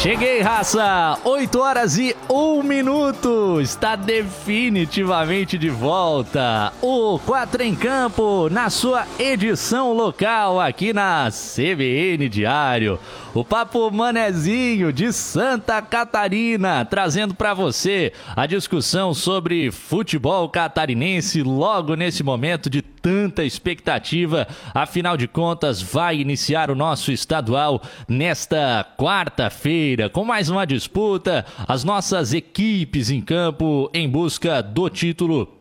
Cheguei, raça! 8 horas e 1 minuto! Está definitivamente de volta o 4 em Campo na sua edição local aqui na CBN Diário. O Papo Manezinho de Santa Catarina, trazendo para você a discussão sobre futebol catarinense logo nesse momento de tanta expectativa. Afinal de contas, vai iniciar o nosso estadual nesta quarta-feira com mais uma disputa. As nossas equipes em campo em busca do título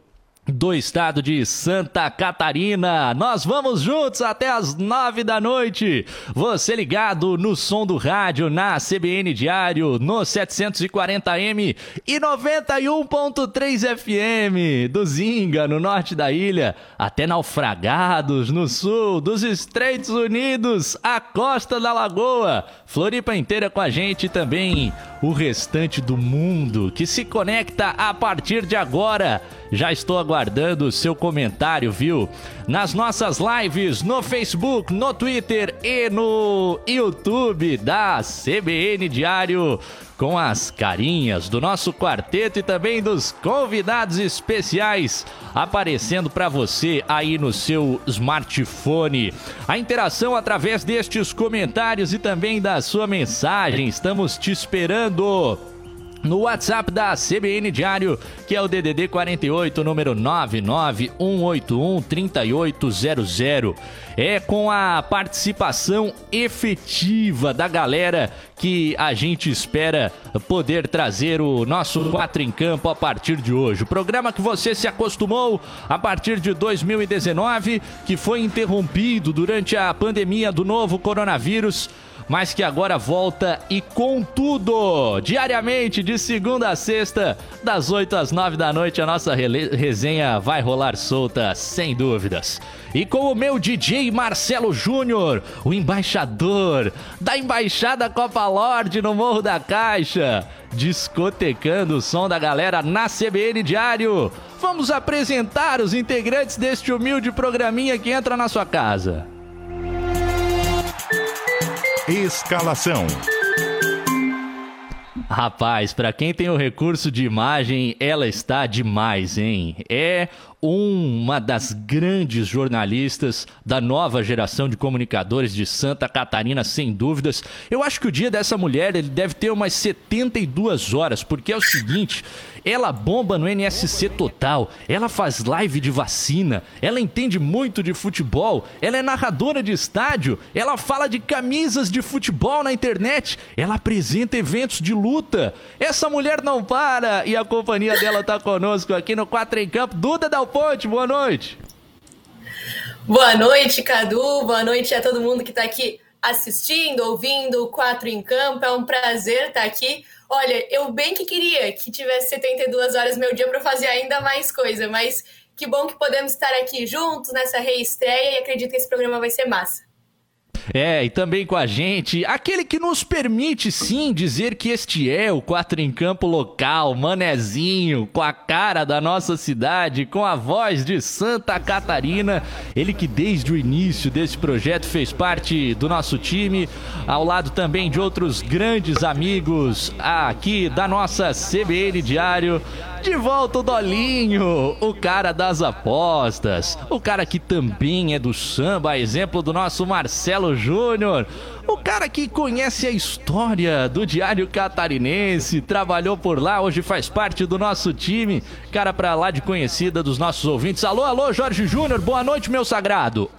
do estado de Santa Catarina. Nós vamos juntos até as nove da noite. Você ligado no som do rádio na CBN Diário no 740M e 91.3 FM do Zinga no norte da ilha até Naufragados no sul dos Estados Unidos, a costa da Lagoa. Floripa inteira com a gente também o restante do mundo que se conecta a partir de agora. Já estou aguardando o seu comentário, viu? Nas nossas lives no Facebook, no Twitter e no YouTube da CBN Diário com as carinhas do nosso quarteto e também dos convidados especiais aparecendo para você aí no seu smartphone. A interação através destes comentários e também da sua mensagem. Estamos te esperando no WhatsApp da CBN Diário, que é o DDD 48, número 991813800. É com a participação efetiva da galera que a gente espera poder trazer o nosso 4 em campo a partir de hoje. O programa que você se acostumou a partir de 2019, que foi interrompido durante a pandemia do novo coronavírus mas que agora volta e com tudo, diariamente, de segunda a sexta, das 8 às 9 da noite, a nossa resenha vai rolar solta, sem dúvidas. E com o meu DJ Marcelo Júnior, o embaixador da Embaixada Copa Lorde no Morro da Caixa, discotecando o som da galera na CBN Diário. Vamos apresentar os integrantes deste humilde programinha que entra na sua casa. Escalação. Rapaz, para quem tem o recurso de imagem, ela está demais, hein? É uma das grandes jornalistas da nova geração de comunicadores de Santa Catarina, sem dúvidas. Eu acho que o dia dessa mulher ele deve ter umas 72 horas, porque é o seguinte: ela bomba no NSC Total, ela faz live de vacina, ela entende muito de futebol, ela é narradora de estádio, ela fala de camisas de futebol na internet, ela apresenta eventos de luta. Essa mulher não para e a companhia dela tá conosco aqui no 4 em Campo. Duda Dal Ponte, boa noite. Boa noite, Cadu. Boa noite a todo mundo que está aqui assistindo, ouvindo o 4 em Campo. É um prazer estar aqui. Olha, eu bem que queria que tivesse 72 horas meu dia para fazer ainda mais coisa, mas que bom que podemos estar aqui juntos nessa reestreia e acredito que esse programa vai ser massa. É, e também com a gente, aquele que nos permite sim dizer que este é o quatro em campo local, manezinho, com a cara da nossa cidade, com a voz de Santa Catarina, ele que desde o início desse projeto fez parte do nosso time, ao lado também de outros grandes amigos aqui da nossa CBN Diário. De volta o Dolinho, o cara das apostas, o cara que também é do samba, exemplo do nosso Marcelo Júnior, o cara que conhece a história do Diário Catarinense, trabalhou por lá, hoje faz parte do nosso time, cara pra lá de conhecida dos nossos ouvintes. Alô, alô, Jorge Júnior, boa noite, meu sagrado.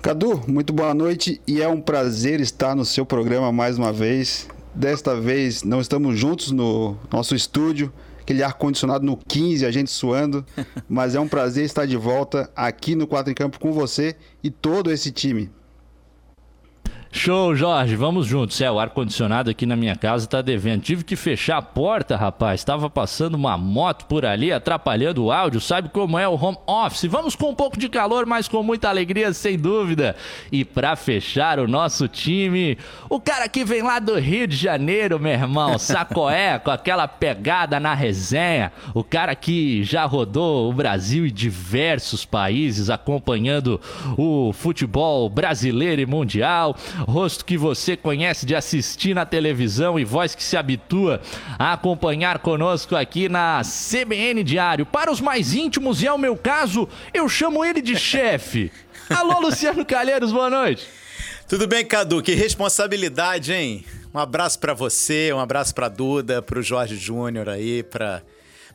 Cadu, muito boa noite e é um prazer estar no seu programa mais uma vez. Desta vez não estamos juntos no nosso estúdio, aquele ar-condicionado no 15, a gente suando. Mas é um prazer estar de volta aqui no Quatro em Campo com você e todo esse time. Show, Jorge, vamos juntos. É, o ar-condicionado aqui na minha casa tá devendo. Tive que fechar a porta, rapaz. Tava passando uma moto por ali, atrapalhando o áudio. Sabe como é o home office? Vamos com um pouco de calor, mas com muita alegria, sem dúvida. E para fechar o nosso time, o cara que vem lá do Rio de Janeiro, meu irmão, Sacoé, com aquela pegada na resenha. O cara que já rodou o Brasil e diversos países acompanhando o futebol brasileiro e mundial rosto que você conhece de assistir na televisão e voz que se habitua a acompanhar conosco aqui na CBN Diário. Para os mais íntimos, e é o meu caso, eu chamo ele de chefe. Alô, Luciano Calheiros, boa noite. Tudo bem, Cadu? Que responsabilidade, hein? Um abraço para você, um abraço para Duda, para o Jorge Júnior aí, para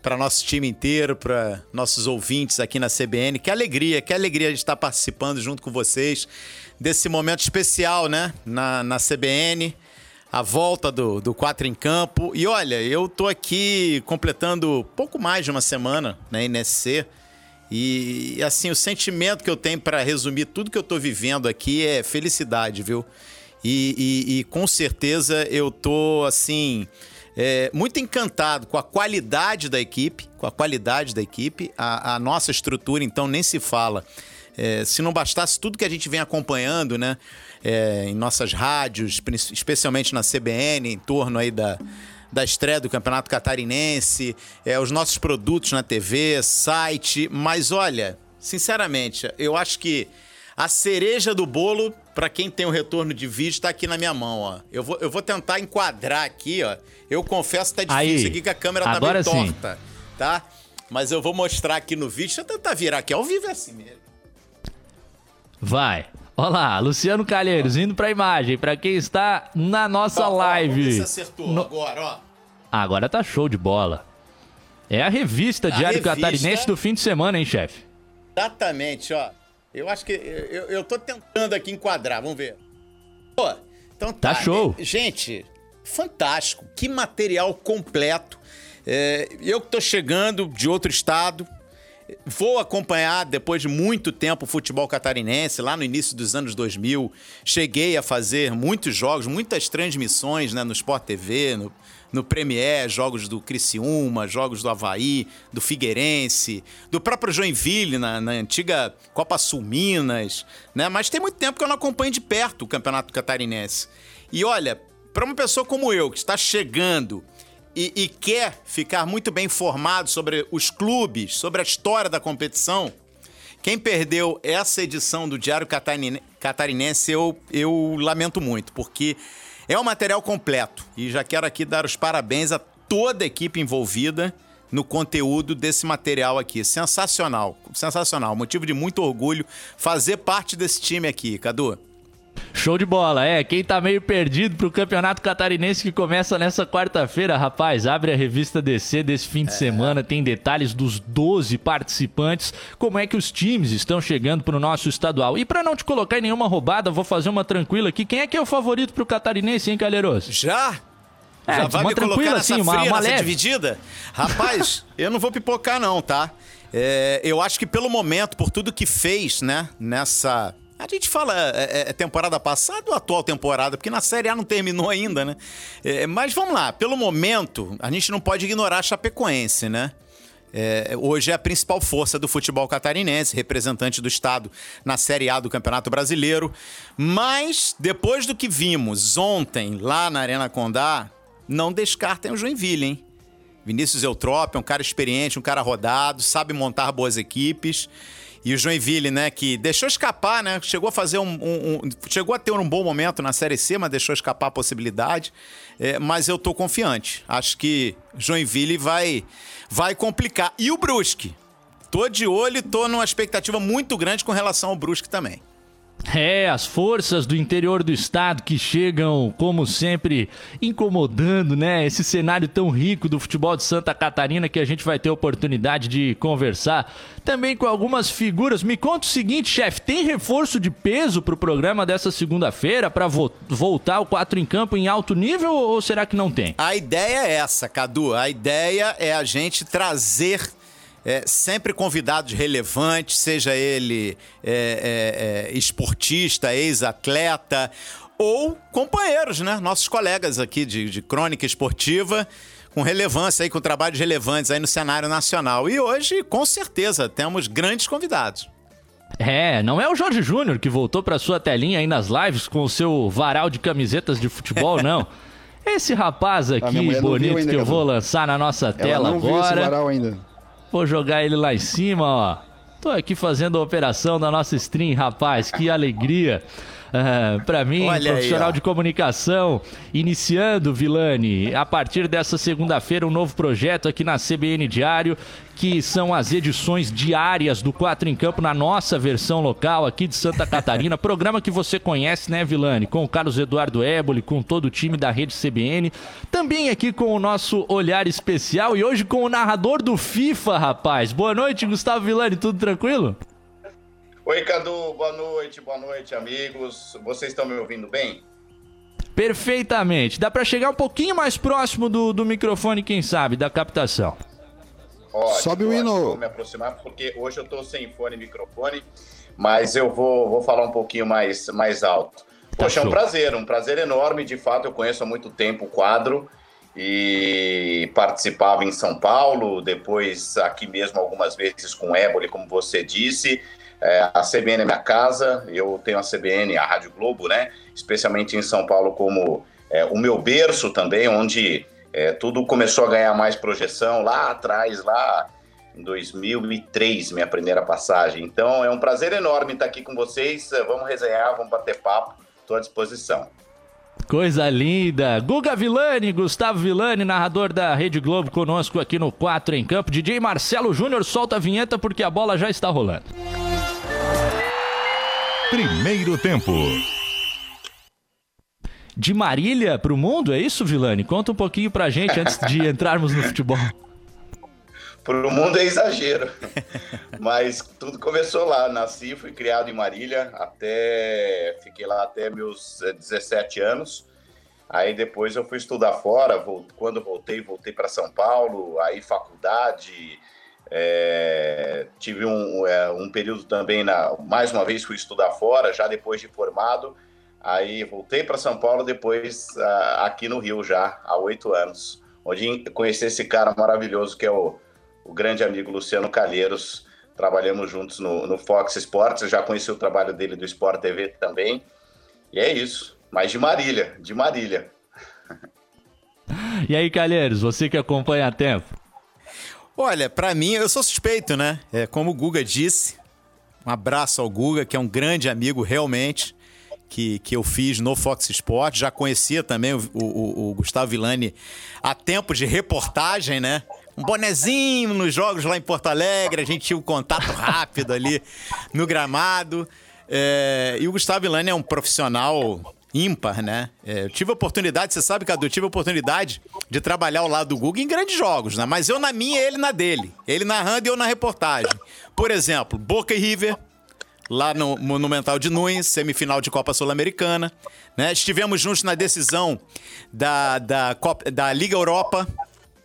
para nosso time inteiro, para nossos ouvintes aqui na CBN. Que alegria, que alegria de estar participando junto com vocês desse momento especial, né? Na, na CBN, a volta do, do Quatro em Campo. E olha, eu tô aqui completando pouco mais de uma semana na NSC. E assim, o sentimento que eu tenho para resumir tudo que eu tô vivendo aqui é felicidade, viu? E, e, e com certeza eu tô assim. É, muito encantado com a qualidade da equipe, com a qualidade da equipe, a, a nossa estrutura, então nem se fala. É, se não bastasse tudo que a gente vem acompanhando, né? É, em nossas rádios, especialmente na CBN, em torno aí da, da estreia do Campeonato Catarinense, é, os nossos produtos na TV, site. Mas olha, sinceramente, eu acho que a cereja do bolo, para quem tem o retorno de vídeo, está aqui na minha mão, ó. Eu vou, eu vou tentar enquadrar aqui, ó. Eu confesso que tá difícil Aí, aqui, que a câmera tá meio sim. torta, tá? Mas eu vou mostrar aqui no vídeo. Deixa eu tentar virar aqui. Ao vivo é assim mesmo. Vai. Olá, Luciano Calheiros, indo pra imagem, pra quem está na nossa ó, live. Se acertou No- agora, ó. Agora tá show de bola. É a revista A Diário revista- Catarinense do fim de semana, hein, chefe? Exatamente, ó. Eu acho que. Eu, eu tô tentando aqui enquadrar, vamos ver. Pô, então tá. Tá show. É, gente, fantástico. Que material completo. É, eu que tô chegando de outro estado. Vou acompanhar depois de muito tempo o futebol catarinense, lá no início dos anos 2000. Cheguei a fazer muitos jogos, muitas transmissões né, no Sport TV, no, no Premier, jogos do Criciúma, jogos do Havaí, do Figueirense, do próprio Joinville, na, na antiga Copa Sul Minas. Né? Mas tem muito tempo que eu não acompanho de perto o Campeonato Catarinense. E olha, para uma pessoa como eu, que está chegando e, e quer ficar muito bem informado sobre os clubes, sobre a história da competição, quem perdeu essa edição do Diário Catarine- Catarinense, eu, eu lamento muito, porque é um material completo. E já quero aqui dar os parabéns a toda a equipe envolvida no conteúdo desse material aqui. Sensacional, sensacional. Motivo de muito orgulho fazer parte desse time aqui, Cadu. Show de bola, é. Quem tá meio perdido pro Campeonato Catarinense que começa nessa quarta-feira, rapaz, abre a revista DC desse fim de semana, tem detalhes dos 12 participantes, como é que os times estão chegando pro nosso estadual. E pra não te colocar em nenhuma roubada, vou fazer uma tranquila aqui. Quem é que é o favorito pro Catarinense, hein, Calheiroso? Já? É, Já uma vai me colocar tranquila nessa assim, uma- fria, uma nessa leve. dividida? Rapaz, eu não vou pipocar não, tá? É, eu acho que pelo momento, por tudo que fez, né, nessa... A gente fala é, é, temporada passada ou atual temporada, porque na Série A não terminou ainda, né? É, mas vamos lá, pelo momento, a gente não pode ignorar a Chapecoense, né? É, hoje é a principal força do futebol catarinense, representante do estado na Série A do Campeonato Brasileiro. Mas, depois do que vimos ontem lá na Arena Condá, não descartem o Joinville, hein? Vinícius Eutrópio é um cara experiente, um cara rodado, sabe montar boas equipes. E o Joinville, né, que deixou escapar, né? Chegou a fazer um, um- um- chegou a ter um bom momento na Série C, mas deixou escapar a possibilidade. É, mas eu tô confiante. Acho que Joinville vai, vai complicar. E o Brusque? Tô de olho e tô numa expectativa muito grande com relação ao Brusque também. É, as forças do interior do estado que chegam, como sempre, incomodando, né? Esse cenário tão rico do futebol de Santa Catarina que a gente vai ter oportunidade de conversar também com algumas figuras. Me conta o seguinte, chefe: tem reforço de peso pro programa dessa segunda-feira para voltar o 4 em campo em alto nível ou será que não tem? A ideia é essa, Cadu. A ideia é a gente trazer é, sempre convidados relevantes, seja ele é, é, é, esportista, ex-atleta, ou companheiros, né? Nossos colegas aqui de, de crônica esportiva, com relevância aí, com trabalhos relevantes aí no cenário nacional. E hoje, com certeza, temos grandes convidados. É, não é o Jorge Júnior que voltou para sua telinha aí nas lives com o seu varal de camisetas de futebol, não. Esse rapaz aqui bonito ainda, que eu vou lançar na nossa tela agora. Vou jogar ele lá em cima, ó. Tô aqui fazendo a operação da nossa stream, rapaz. Que alegria. Uh, para mim, Olha profissional aí, de comunicação, iniciando, Vilani, a partir dessa segunda-feira, um novo projeto aqui na CBN Diário, que são as edições diárias do Quatro em Campo na nossa versão local aqui de Santa Catarina. Programa que você conhece, né, Vilani? Com o Carlos Eduardo Éboli, com todo o time da rede CBN. Também aqui com o nosso olhar especial e hoje com o narrador do FIFA, rapaz. Boa noite, Gustavo Vilani, tudo tranquilo? Oi, Cadu, boa noite, boa noite, amigos. Vocês estão me ouvindo bem? Perfeitamente. Dá para chegar um pouquinho mais próximo do, do microfone, quem sabe, da captação. Ótimo, Sobe o hino. Vou me aproximar porque hoje eu estou sem fone e microfone, mas eu vou, vou falar um pouquinho mais, mais alto. Tá Poxa, é um prazer, um prazer enorme. De fato, eu conheço há muito tempo o quadro e participava em São Paulo, depois aqui mesmo algumas vezes com Éboli, como você disse. É, a CBN é minha casa, eu tenho a CBN, a Rádio Globo, né? Especialmente em São Paulo, como é, o meu berço também, onde é, tudo começou a ganhar mais projeção lá atrás, lá em 2003, minha primeira passagem. Então é um prazer enorme estar aqui com vocês. Vamos resenhar, vamos bater papo, estou à disposição. Coisa linda! Guga Villani, Gustavo Villani, narrador da Rede Globo, conosco aqui no 4 em Campo. DJ Marcelo Júnior solta a vinheta porque a bola já está rolando. Primeiro tempo. De Marília para o mundo, é isso, Vilani? Conta um pouquinho pra gente antes de entrarmos no futebol. Para o mundo é exagero. Mas tudo começou lá. Nasci, fui criado em Marília, até fiquei lá até meus 17 eh, anos. Aí depois eu fui estudar fora. Quando voltei, voltei para São Paulo. Aí faculdade, é, tive um, é, um período também, na, mais uma vez fui estudar fora, já depois de formado. Aí voltei para São Paulo, depois uh, aqui no Rio já, há oito anos, onde conheci esse cara maravilhoso que é o, o grande amigo Luciano Calheiros. Trabalhamos juntos no, no Fox Sports, já conheci o trabalho dele do Sport TV também. E é isso, mas de Marília, de Marília. E aí, Calheiros, você que acompanha há tempo? Olha, para mim, eu sou suspeito, né? É, como o Guga disse, um abraço ao Guga, que é um grande amigo realmente, que, que eu fiz no Fox Sports. Já conhecia também o, o, o Gustavo Villani há tempo de reportagem, né? Um bonezinho nos jogos lá em Porto Alegre, a gente tinha um contato rápido ali no gramado. É, e o Gustavo Villani é um profissional ímpar, né? É, eu tive a oportunidade, você sabe, Cadu, eu tive a oportunidade de trabalhar ao lado do Google em grandes jogos, né? Mas eu na minha e ele na dele. Ele narrando e eu na reportagem. Por exemplo, Boca e River, lá no Monumental de Nunes, semifinal de Copa Sul-Americana. Né? Estivemos juntos na decisão da, da, Copa, da Liga Europa,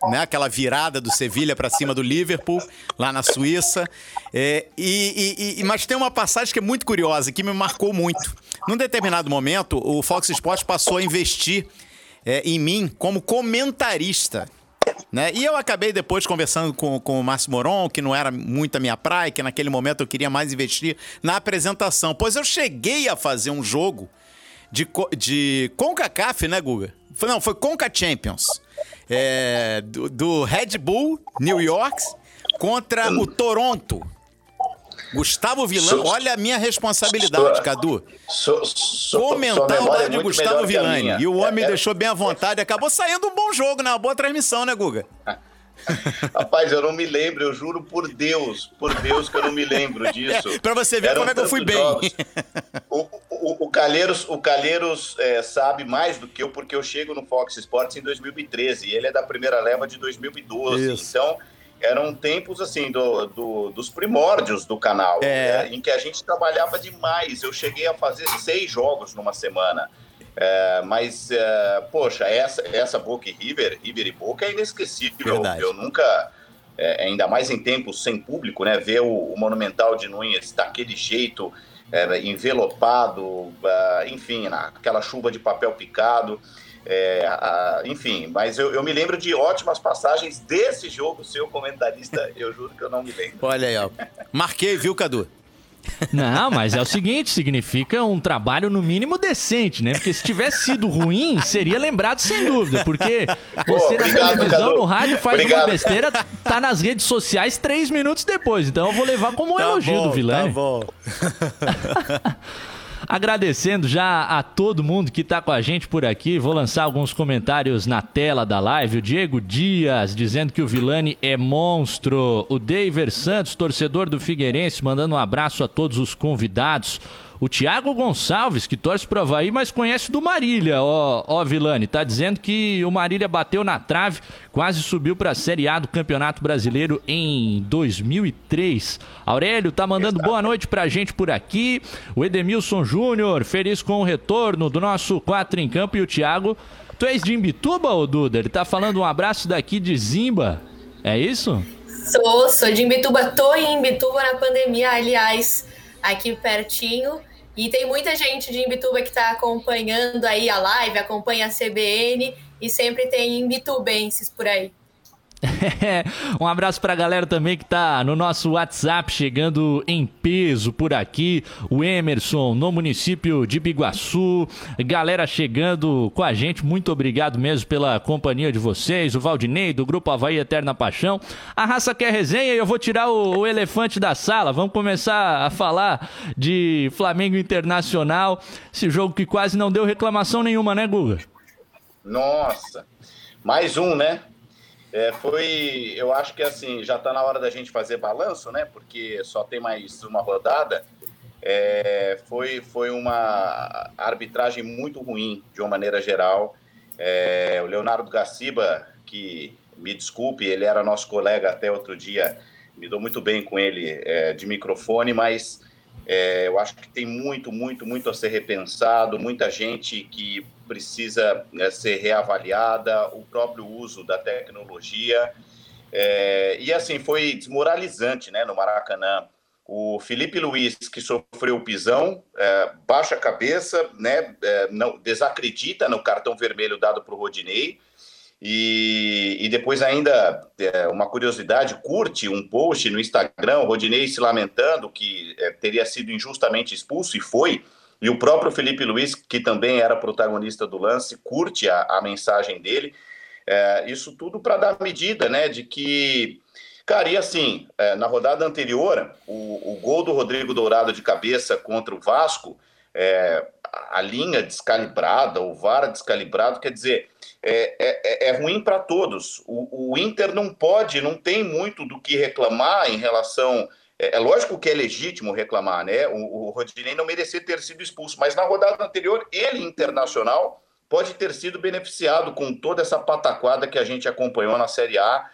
né? Aquela virada do Sevilha para cima do Liverpool, lá na Suíça. É, e, e, mas tem uma passagem que é muito curiosa, que me marcou muito. Num determinado momento, o Fox Sports passou a investir é, em mim como comentarista. Né? E eu acabei depois conversando com, com o Márcio Moron, que não era muito a minha praia, que naquele momento eu queria mais investir na apresentação. Pois eu cheguei a fazer um jogo de, de CONCACAF, né, Guga? Não, foi CONCA Champions é, do, do, Red Bull New York contra o Toronto. Gustavo Villani, olha a minha responsabilidade, sua, Cadu. Comentar o lado de Gustavo Villani. E o homem é, é, deixou bem à vontade. Acabou saindo um bom jogo, né? Uma boa transmissão, né, Guga? Rapaz, eu não me lembro, eu juro por Deus, por Deus que eu não me lembro disso. Pra você ver Eram como é que eu fui bem. O, o, o Calheiros, o Calheiros é, sabe mais do que eu, porque eu chego no Fox Sports em 2013 e ele é da primeira leva de 2012. Isso. Então, eram tempos assim do, do, dos primórdios do canal, é. né, em que a gente trabalhava demais. Eu cheguei a fazer seis jogos numa semana. É, mas, é, poxa, essa, essa Boca e River, River e Boca é inesquecível. Verdade. Eu nunca, é, ainda mais em tempos sem público, né? Ver o, o Monumental de Nunes daquele jeito, é, envelopado, uh, enfim, aquela chuva de papel picado. É, a, enfim, mas eu, eu, me lembro de ótimas passagens desse jogo, seu comentarista, eu juro que eu não me lembro. Olha aí, ó. Marquei, viu, Cadu? Não, mas é o seguinte, significa um trabalho no mínimo decente, né? Porque se tivesse sido ruim, seria lembrado sem dúvida, porque você Pô, obrigado, na televisão, Cadu. no rádio faz obrigado. uma besteira, tá nas redes sociais três minutos depois. Então eu vou levar como um tá elogio bom, do Vilani. Tá bom. Agradecendo já a todo mundo que está com a gente por aqui. Vou lançar alguns comentários na tela da live. O Diego Dias dizendo que o Vilani é monstro. O David Santos, torcedor do Figueirense, mandando um abraço a todos os convidados. O Thiago Gonçalves, que torce pro Havaí, mas conhece do Marília, ó, ó Vilani, tá dizendo que o Marília bateu na trave, quase subiu para a Série A do Campeonato Brasileiro em 2003. Aurélio tá mandando boa noite pra gente por aqui. O Edemilson Júnior, feliz com o retorno do nosso 4 em campo e o Thiago. Tu és de Imbituba, ô Duda? Ele tá falando um abraço daqui de Zimba. É isso? Sou, sou de Imbituba. Tô em Imbituba na pandemia, aliás, aqui pertinho. E tem muita gente de Imbituba que está acompanhando aí a live, acompanha a CBN e sempre tem imbitubenses por aí. um abraço pra galera também que tá no nosso WhatsApp chegando em peso por aqui. O Emerson, no município de Biguaçu. Galera chegando com a gente, muito obrigado mesmo pela companhia de vocês. O Valdinei, do Grupo Havaí Eterna Paixão. A raça quer resenha e eu vou tirar o, o elefante da sala. Vamos começar a falar de Flamengo Internacional. Esse jogo que quase não deu reclamação nenhuma, né, Guga? Nossa, mais um, né? É, foi, eu acho que assim, já está na hora da gente fazer balanço, né? Porque só tem mais uma rodada. É, foi, foi uma arbitragem muito ruim, de uma maneira geral. É, o Leonardo Gaciba, que me desculpe, ele era nosso colega até outro dia, me dou muito bem com ele é, de microfone, mas é, eu acho que tem muito, muito, muito a ser repensado, muita gente que precisa né, ser reavaliada, o próprio uso da tecnologia. É, e assim, foi desmoralizante né, no Maracanã. O Felipe Luiz, que sofreu pisão, é, baixa a cabeça, né, é, não, desacredita no cartão vermelho dado para o Rodinei. E, e, depois ainda, é, uma curiosidade, curte um post no Instagram, Rodinei se lamentando que é, teria sido injustamente expulso, e foi, e o próprio Felipe Luiz, que também era protagonista do lance, curte a, a mensagem dele. É, isso tudo para dar medida, né, de que. Cara, e assim, é, na rodada anterior, o, o, gol do Rodrigo Dourado de cabeça contra o Vasco, é, a linha descalibrada, o VAR descalibrado, quer dizer, é, é, é ruim para todos. O, o Inter não pode, não tem muito do que reclamar em relação é, é, lógico que é legítimo reclamar, né? O, o Rodinei não merecia ter sido expulso, mas na rodada anterior, ele, internacional, pode ter sido beneficiado com toda essa pataquada que a gente acompanhou na Série A.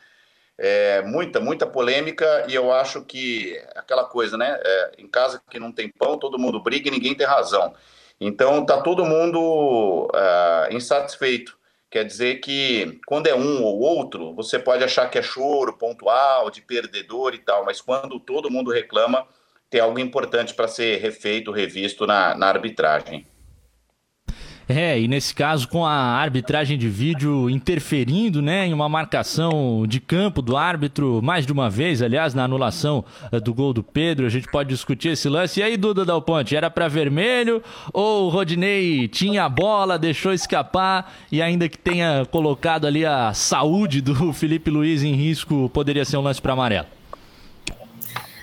É, muita, muita polêmica, e eu acho que aquela coisa, né? É, em casa que não tem pão, todo mundo briga e ninguém tem razão. Então tá todo mundo uh, insatisfeito. Quer dizer que quando é um ou outro, você pode achar que é choro pontual, de perdedor e tal, mas quando todo mundo reclama, tem algo importante para ser refeito, revisto na, na arbitragem. É, e nesse caso com a arbitragem de vídeo interferindo, né, em uma marcação de campo do árbitro mais de uma vez, aliás, na anulação eh, do gol do Pedro, a gente pode discutir esse lance. E aí, Duda Dal Ponte, era para vermelho ou o Rodinei tinha a bola, deixou escapar e ainda que tenha colocado ali a saúde do Felipe Luiz em risco, poderia ser um lance para amarelo?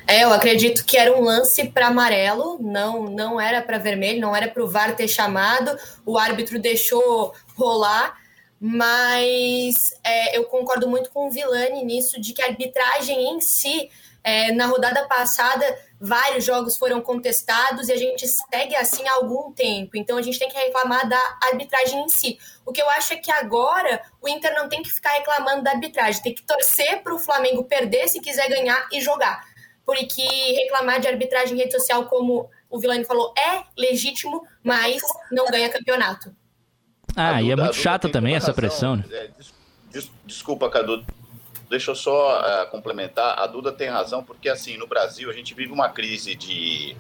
É, eu acredito que era um lance para amarelo, não não era para vermelho, não era para o VAR ter chamado, o árbitro deixou rolar, mas é, eu concordo muito com o Vilani nisso, de que a arbitragem em si, é, na rodada passada, vários jogos foram contestados e a gente segue assim há algum tempo, então a gente tem que reclamar da arbitragem em si. O que eu acho é que agora o Inter não tem que ficar reclamando da arbitragem, tem que torcer para o Flamengo perder se quiser ganhar e jogar porque reclamar de arbitragem em rede social, como o Vilani falou, é legítimo, mas não ganha campeonato. Ah, Duda, e é muito chata também essa razão. pressão, né? É, des, desculpa, Cadu. Deixa eu só uh, complementar. A Duda tem razão, porque assim, no Brasil a gente vive uma crise de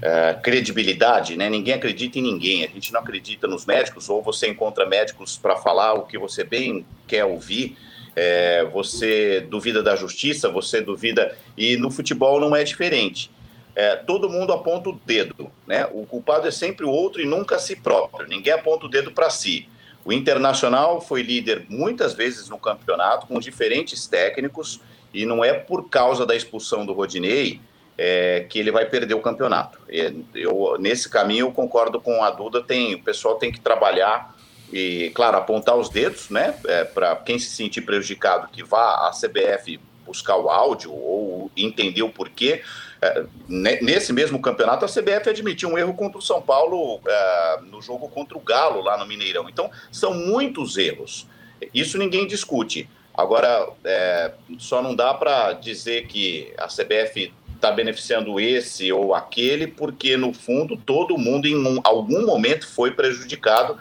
é, credibilidade, né? Ninguém acredita em ninguém. A gente não acredita nos médicos, ou você encontra médicos para falar o que você bem quer ouvir. É, você duvida da justiça, você duvida. E no futebol não é diferente. É, todo mundo aponta o dedo, né? O culpado é sempre o outro e nunca si próprio. Ninguém aponta o dedo para si. O Internacional foi líder muitas vezes no campeonato, com diferentes técnicos, e não é por causa da expulsão do Rodinei é, que ele vai perder o campeonato. Eu, nesse caminho, eu concordo com a Duda, tem, o pessoal tem que trabalhar e, claro, apontar os dedos, né, é, para quem se sentir prejudicado, que vá à CBF buscar o áudio ou entender o porquê. É, nesse mesmo campeonato, a CBF admitiu um erro contra o São Paulo é, no jogo contra o Galo, lá no Mineirão. Então, são muitos erros. Isso ninguém discute. Agora, é, só não dá para dizer que a CBF está beneficiando esse ou aquele, porque no fundo todo mundo em um, algum momento foi prejudicado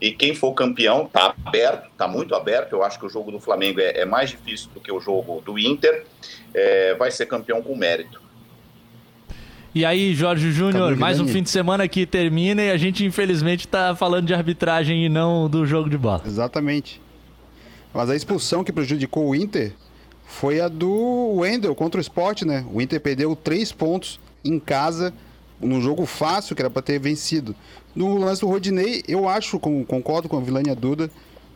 e quem for campeão está aberto, está muito aberto. Eu acho que o jogo do Flamengo é, é mais difícil do que o jogo do Inter. É, vai ser campeão com mérito. E aí, Jorge Júnior, mais um fim de semana que termina e a gente infelizmente está falando de arbitragem e não do jogo de bola. Exatamente. Mas a expulsão que prejudicou o Inter foi a do Wendel contra o Sport, né? O Inter perdeu três pontos em casa, num jogo fácil, que era para ter vencido. No lance do Rodinei, eu acho, concordo com a Vilânia Duda,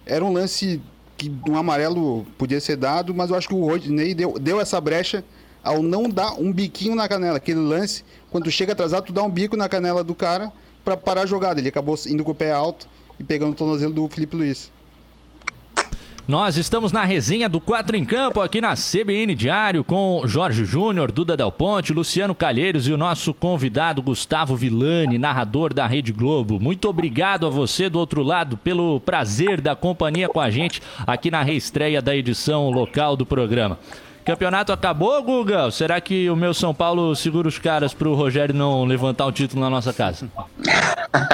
era um lance que um amarelo podia ser dado, mas eu acho que o Rodinei deu, deu essa brecha ao não dar um biquinho na canela. Aquele lance, quando chega atrasado, tu dá um bico na canela do cara para parar a jogada. Ele acabou indo com o pé alto e pegando o tornozelo do Felipe Luiz. Nós estamos na resenha do 4 em Campo aqui na CBN Diário com Jorge Júnior, Duda Del Ponte, Luciano Calheiros e o nosso convidado Gustavo Villani, narrador da Rede Globo. Muito obrigado a você do outro lado pelo prazer da companhia com a gente aqui na reestreia da edição local do programa. Campeonato acabou, Guga? Será que o meu São Paulo segura os caras para o Rogério não levantar o título na nossa casa?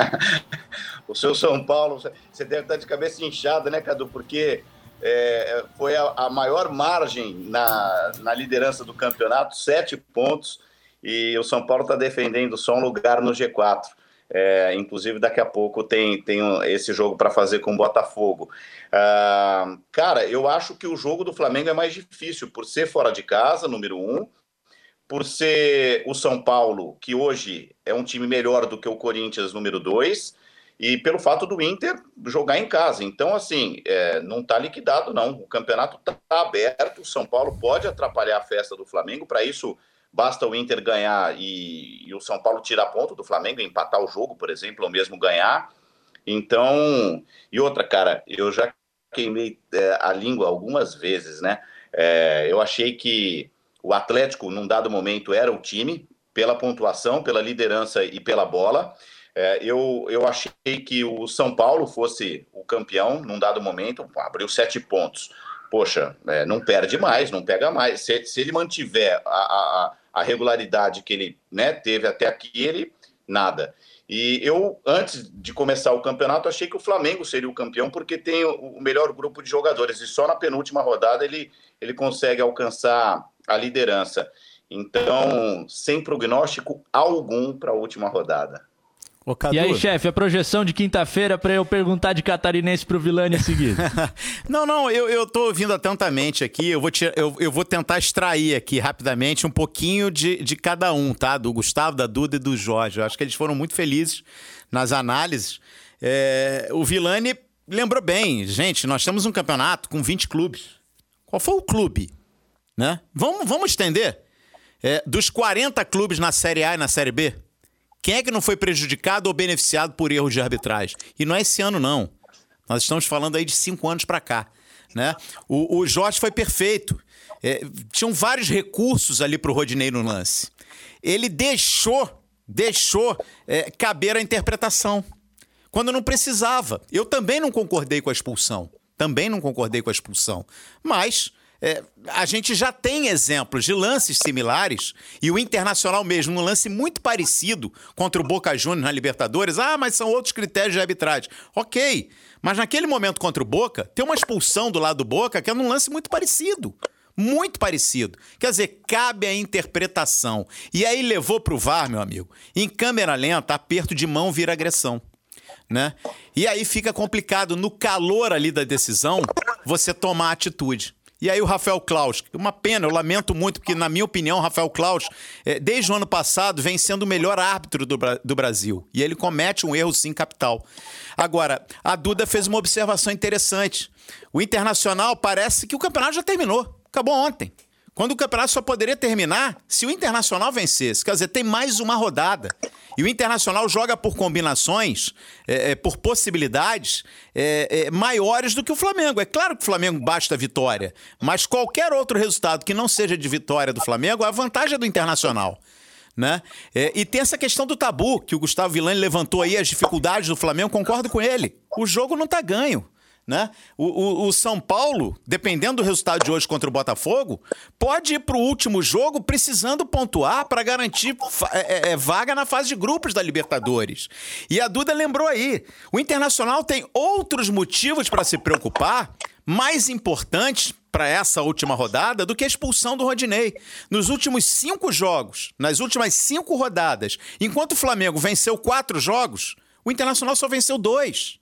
o seu São Paulo, você deve estar de cabeça inchada, né, Cadu? Porque é, foi a, a, maior margem na, na liderança do campeonato, sete pontos, e o São Paulo está defendendo só um lugar no G4. É, inclusive, daqui a pouco tem, tem esse jogo para fazer com o Botafogo. Ah, cara, eu acho que o jogo do Flamengo é mais difícil por ser fora de casa, número um, por ser o São Paulo, que hoje é um time melhor do que o Corinthians, número dois e pelo fato do Inter jogar em casa. Então, assim, é, não está liquidado, não. O campeonato está aberto. O São Paulo pode atrapalhar a festa do Flamengo. Para isso, basta o Inter ganhar e, e, o São Paulo tirar ponto do Flamengo, empatar o jogo, por exemplo, ou mesmo ganhar. Então, e outra, cara, eu já queimei é, a língua algumas vezes, né? É, eu achei que o Atlético, num dado momento, era o time, pela pontuação, pela liderança e pela bola. É, eu, eu achei que o São Paulo fosse o campeão num dado momento, abriu sete pontos. Poxa, é, não perde mais, não pega mais. Se, se ele mantiver a, a, a, regularidade que ele né, teve até aqui, ele nada. E eu, antes de começar o campeonato, achei que o Flamengo seria o campeão, porque tem o melhor grupo de jogadores, e só na penúltima rodada ele, ele consegue alcançar a liderança. Então, sem prognóstico algum para a última rodada. Ô, e aí, chefe, a projeção de quinta-feira para eu perguntar de catarinense pro Vilani a seguir. não, não, eu, eu tô ouvindo atentamente aqui. Eu vou, te, eu, eu vou tentar extrair aqui rapidamente um pouquinho de, de cada um, tá? Do Gustavo, da Duda e do Jorge. Eu acho que eles foram muito felizes nas análises. É, o Vilani lembrou bem, gente, nós temos um campeonato com 20 clubes. Qual foi o clube? Né? Vamos, vamos estender. É, dos 40 clubes na Série A e na Série B, quem é que não foi prejudicado ou beneficiado por erros de arbitragem? E não é esse ano, não. Nós estamos falando aí de cinco anos para cá. Né? O, o Jorge foi perfeito. É, tinham vários recursos ali para o Rodinei no lance. Ele deixou, deixou é, caber a interpretação. Quando não precisava. Eu também não concordei com a expulsão. Também não concordei com a expulsão. Mas é, a gente já tem exemplos de lances similares e o Internacional mesmo, um lance muito parecido contra o Boca Juniors na Libertadores. Ah, mas são outros critérios de arbitragem. Ok, mas naquele momento contra o Boca, tem uma expulsão do lado do Boca que é num lance muito parecido. Muito parecido. Quer dizer, cabe a interpretação. E aí levou para o VAR, meu amigo. Em câmera lenta, aperto de mão vira agressão. Né? E aí fica complicado, no calor ali da decisão, você tomar atitude. E aí o Rafael Klaus, uma pena, eu lamento muito, porque na minha opinião o Rafael Klaus, é, desde o ano passado, vem sendo o melhor árbitro do, do Brasil. E ele comete um erro sim capital. Agora, a Duda fez uma observação interessante. O Internacional parece que o campeonato já terminou. Acabou ontem. Quando o campeonato só poderia terminar se o Internacional vencesse. Quer dizer, tem mais uma rodada. E o Internacional joga por combinações, é, é, por possibilidades é, é, maiores do que o Flamengo. É claro que o Flamengo basta vitória, mas qualquer outro resultado que não seja de vitória do Flamengo, a vantagem é do Internacional. Né? É, e tem essa questão do tabu que o Gustavo Villani levantou aí, as dificuldades do Flamengo, concordo com ele. O jogo não está ganho. Né? O, o, o, São Paulo, dependendo do resultado de hoje contra o Botafogo, pode ir para o último jogo precisando pontuar para garantir é, é, é, vaga na fase de grupos da Libertadores. E a Duda lembrou aí: o Internacional tem outros motivos para se preocupar, mais importantes para essa última rodada do que a expulsão do Rodinei. Nos últimos cinco jogos, nas últimas cinco rodadas, enquanto o Flamengo venceu quatro jogos, o Internacional só venceu dois.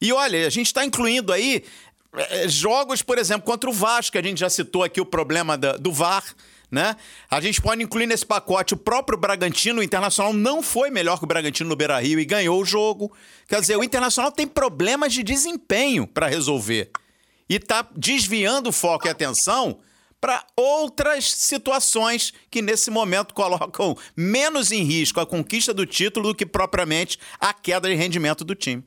E olha, a gente está incluindo aí é, jogos, por exemplo, contra o Vasco, a gente já citou aqui o problema do VAR. Né? A gente pode incluir nesse pacote o próprio Bragantino. O Internacional não foi melhor que o Bragantino no Beira Rio e ganhou o jogo. Quer dizer, o Internacional tem problemas de desempenho para resolver. E está desviando o foco e atenção para outras situações que nesse momento colocam menos em risco a conquista do título do que propriamente a queda de rendimento do time.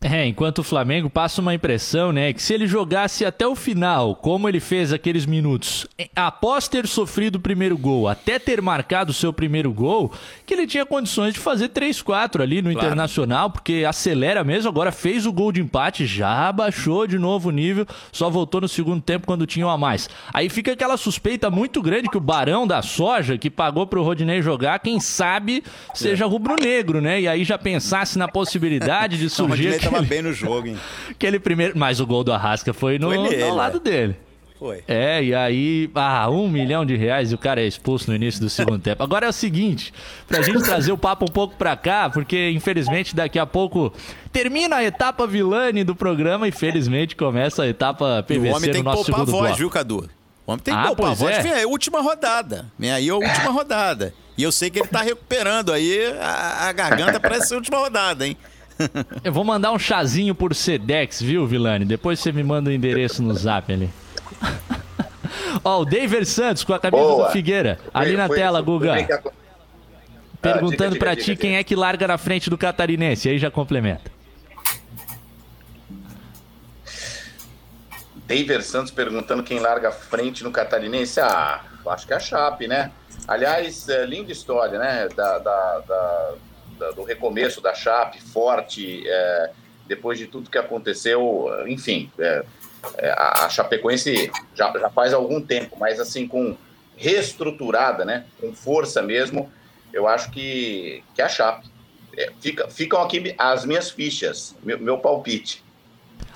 É, enquanto o Flamengo passa uma impressão, né, que se ele jogasse até o final, como ele fez aqueles minutos, após ter sofrido o primeiro gol, até ter marcado o seu primeiro gol, que ele tinha condições de fazer 3-4 ali no claro. Internacional, porque acelera mesmo, agora fez o gol de empate, já baixou de novo o nível, só voltou no segundo tempo quando tinha um a mais. Aí fica aquela suspeita muito grande que o Barão da Soja, que pagou pro Rodinei jogar, quem sabe seja é. rubro-negro, né? E aí já pensasse na possibilidade de surgir tava bem no jogo, hein? Aquele primeiro. Mas o gol do Arrasca foi no, foi nele, no lado é. dele. Foi. É, e aí, ah, um milhão de reais e o cara é expulso no início do segundo tempo. Agora é o seguinte, pra gente trazer o papo um pouco pra cá, porque infelizmente daqui a pouco termina a etapa vilane do programa e felizmente começa a etapa PVC o homem tem no nosso que poupar a voz, bloco. viu, Cadu? O homem tem que ah, poupar a voz. É. Vem aí, última rodada. Vem aí a última rodada. E eu sei que ele tá recuperando aí a, a garganta para essa última rodada, hein? Eu vou mandar um chazinho por Sedex, viu, Vilani? Depois você me manda o endereço no zap ali. Ó, o David Santos com a camisa Boa. do Figueira. Ali na foi, tela, foi, Guga. Foi Perguntando ah, para ti diga, quem é que larga na frente do Catarinense. Aí já complementa. David Santos perguntando quem larga a frente no Catarinense. Ah, acho que é a Chape, né? Aliás, é, linda história, né? Da, da, da do recomeço da Chape, forte, é, depois de tudo que aconteceu, enfim, é, é, a Chapecoense já, já faz algum tempo, mas assim, com reestruturada, né, com força mesmo, eu acho que, que a Chape. É, fica, ficam aqui as minhas fichas, meu, meu palpite.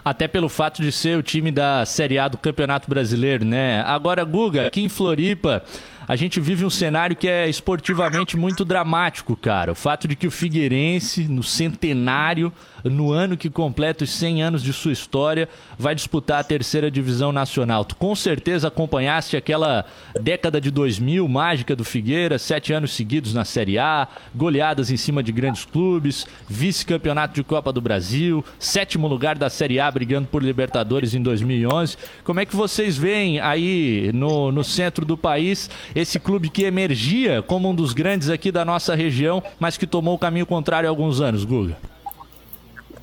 Até pelo fato de ser o time da Série A do Campeonato Brasileiro, né? Agora, Guga, aqui em Floripa, a gente vive um cenário que é esportivamente muito dramático, cara. O fato de que o Figueirense, no centenário, no ano que completa os 100 anos de sua história, vai disputar a terceira divisão nacional. Tu com certeza acompanhaste aquela década de 2000 mágica do Figueira, sete anos seguidos na Série A, goleadas em cima de grandes clubes, vice-campeonato de Copa do Brasil, sétimo lugar da Série A brigando por Libertadores em 2011. Como é que vocês veem aí no, no centro do país esse clube que emergia como um dos grandes aqui da nossa região, mas que tomou o caminho contrário há alguns anos, Guga?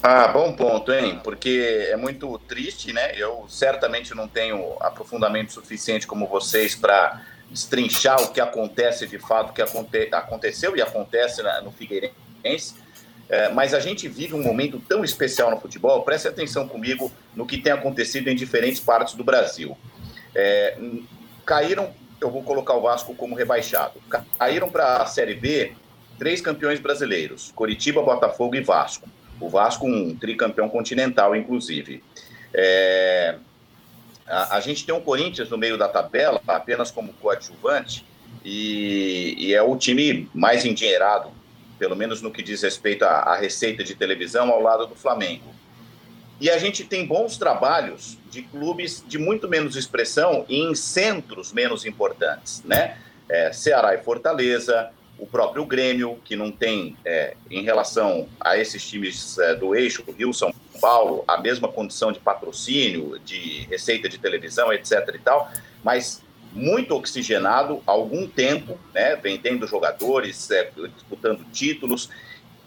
Ah, bom ponto, hein? Porque é muito triste, né? Eu certamente não tenho aprofundamento suficiente como vocês para destrinchar o que acontece de fato, o que aconte aconteceu e acontece no Figueirense. É, mas a gente vive um momento tão especial no futebol. Preste atenção comigo no que tem acontecido em diferentes partes do Brasil. É, caíram, eu vou colocar o Vasco como rebaixado. Caíram para a Série B três campeões brasileiros: Coritiba, Botafogo e Vasco. O Vasco, um tricampeão continental, inclusive. É... a, a, gente tem um Corinthians no meio da tabela, apenas como coadjuvante, e, e é o time mais endinheirado, pelo menos no que diz respeito à, à receita de televisão, ao lado do Flamengo. E a gente tem bons trabalhos de clubes de muito menos expressão em centros menos importantes, né? É, Ceará e Fortaleza, o próprio Grêmio, que não tem, é, em relação a esses times é, do eixo, Rio, São Paulo, a mesma condição de patrocínio, de receita de televisão, etc e tal, mas muito oxigenado há algum tempo, né, vendendo jogadores, é, disputando títulos.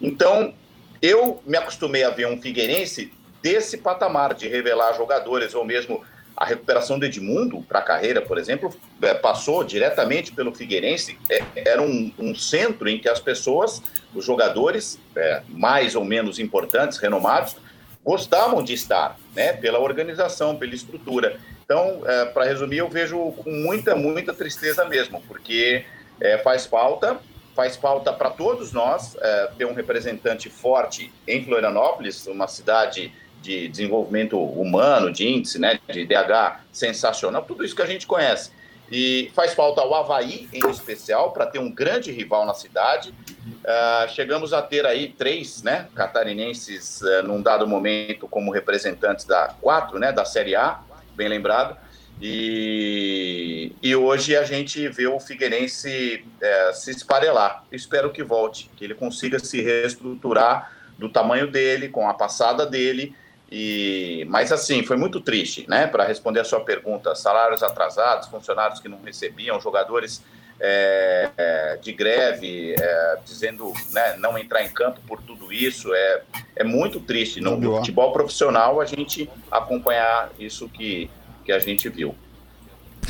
Então, eu me acostumei a ver um Figueirense desse patamar de revelar jogadores ou mesmo a recuperação do Edmundo para a carreira, por exemplo, é, passou diretamente pelo Figueirense. É, era um, um, centro em que as pessoas, os jogadores é, mais ou menos importantes, renomados, gostavam de estar, né? Pela organização, pela estrutura. Então, é, para resumir, eu vejo com muita, muita tristeza mesmo, porque é, faz falta, faz falta para todos nós é, ter um representante forte em Florianópolis, uma cidade de desenvolvimento humano, de índice, né, de DH sensacional, tudo isso que a gente conhece. E faz falta o Havaí, em especial, para ter um grande rival na cidade. Uh, chegamos a ter aí três né, catarinenses, uh, num dado momento, como representantes da quatro, né, da Série A, bem lembrado. E, e hoje a gente vê o Figueirense uh, se esfarelar. Espero que volte, que ele consiga se reestruturar do tamanho dele, com a passada dele, e, mas assim, foi muito triste, né? Para responder a sua pergunta, salários atrasados, funcionários que não recebiam, jogadores é, é, de greve, é, dizendo né, não entrar em campo por tudo isso, é, é muito triste. No, no futebol profissional, a gente acompanhar isso que, que a gente viu.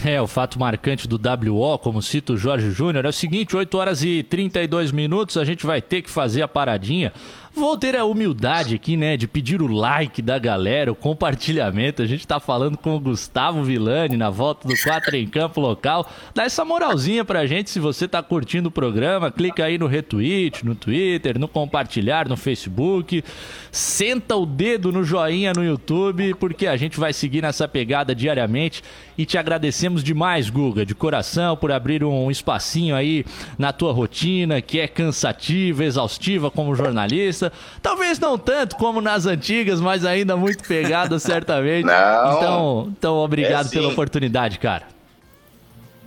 É, o fato marcante do WO, como cita o Jorge Júnior, é o seguinte: 8 horas e 32 minutos, a gente vai ter que fazer a paradinha Vou ter a humildade aqui, né, de pedir o like da galera, o compartilhamento. A gente tá falando com o Gustavo Villani na volta do 4 em Campo local. Dá essa moralzinha pra gente se você tá curtindo o programa. Clica aí no retweet, no Twitter, no compartilhar, no Facebook. Senta o dedo no joinha no YouTube, porque a gente vai seguir nessa pegada diariamente. E te agradecemos demais, Guga, de coração, por abrir um espacinho aí na tua rotina, que é cansativa, exaustiva como jornalista Talvez não tanto como nas antigas, mas ainda muito pegada, certamente. Não, então, então, obrigado é pela oportunidade, cara.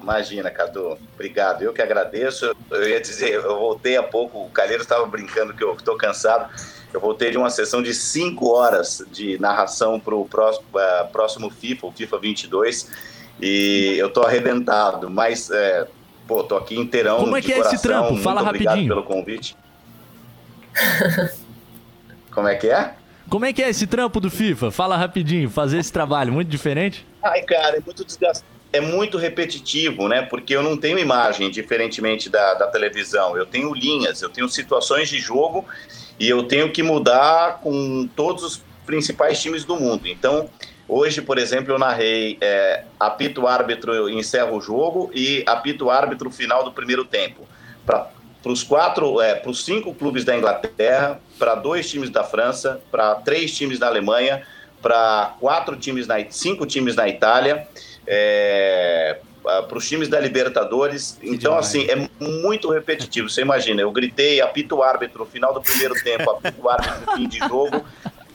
Imagina, Cadu. Obrigado. Eu que agradeço. Eu ia dizer, eu voltei há pouco, o Calheiro estava brincando que eu estou cansado. Eu voltei de uma sessão de cinco horas de narração para o próximo, uh, próximo FIFA, o FIFA 22, e eu estou arrebentado, mas, é, pô, tô aqui inteirão. Como é que é coração. esse trampo? Fala Muito rapidinho. pelo convite. Como é que é? Como é que é esse trampo do FIFA? Fala rapidinho, fazer esse trabalho, muito diferente? Ai, cara, é muito desgastante. É muito repetitivo, né? Porque eu não tenho imagem, diferentemente da, da televisão. Eu tenho linhas, eu tenho situações de jogo e eu tenho que mudar com todos os principais times do mundo. Então, hoje, por exemplo, eu narrei é, apito árbitro encerra o jogo e apito árbitro final do primeiro tempo. Para para os quatro, é, para os cinco clubes da Inglaterra, para dois times da França, para três times da Alemanha, para quatro times na cinco times na Itália, é, para os times da Libertadores. Então, assim, é muito repetitivo. Você imagina, eu gritei, apito o árbitro no final do primeiro tempo, apito o árbitro no fim de jogo.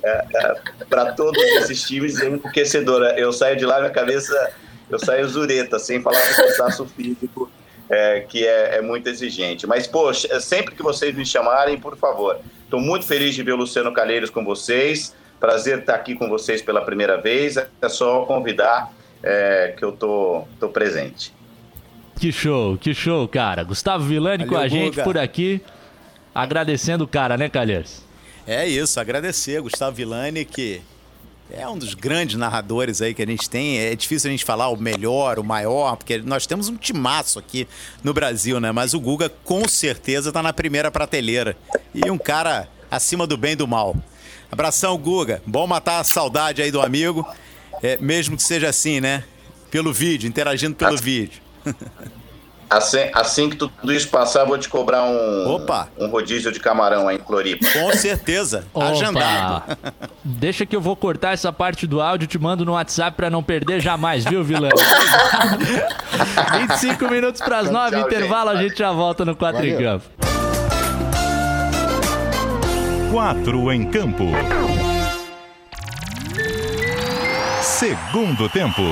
É, é, para todos esses times é enriquecedora. Eu saio de lá, minha cabeça, eu saio zureta, sem falar do cansaço físico é, que é, é, muito exigente. Mas, poxa, sempre que vocês me chamarem, por favor. Estou muito feliz de ver o Luciano Calheiros com vocês. Prazer estar aqui com vocês pela primeira vez. É só convidar é, que eu tô, tô presente. Que show, que show, cara. Gustavo Villani Valeu, com a gente Guga. por aqui. Agradecendo o cara, né, Calheiros? É isso, agradecer, Gustavo Villani, que é um dos grandes narradores aí que a gente tem. É difícil a gente falar o melhor, o maior, porque nós temos um timaço aqui no Brasil, né? Mas o Guga com certeza tá na primeira prateleira. E um cara acima do bem e do mal. Abração, Guga. Bom matar a saudade aí do amigo. É, mesmo que seja assim, né? Pelo vídeo, interagindo pelo vídeo. Assim, assim que tudo isso passar, vou te cobrar um, Opa. um rodízio de camarão aí em Floripa. Com certeza. Agendado. Deixa que eu vou cortar essa parte do áudio e te mando no WhatsApp pra não perder jamais, viu, Vilani? 25 minutos pras Tchau, 9, tchau, intervalo, gente. a gente já volta no 4 em Valeu. campo. Quatro em campo. Segundo tempo.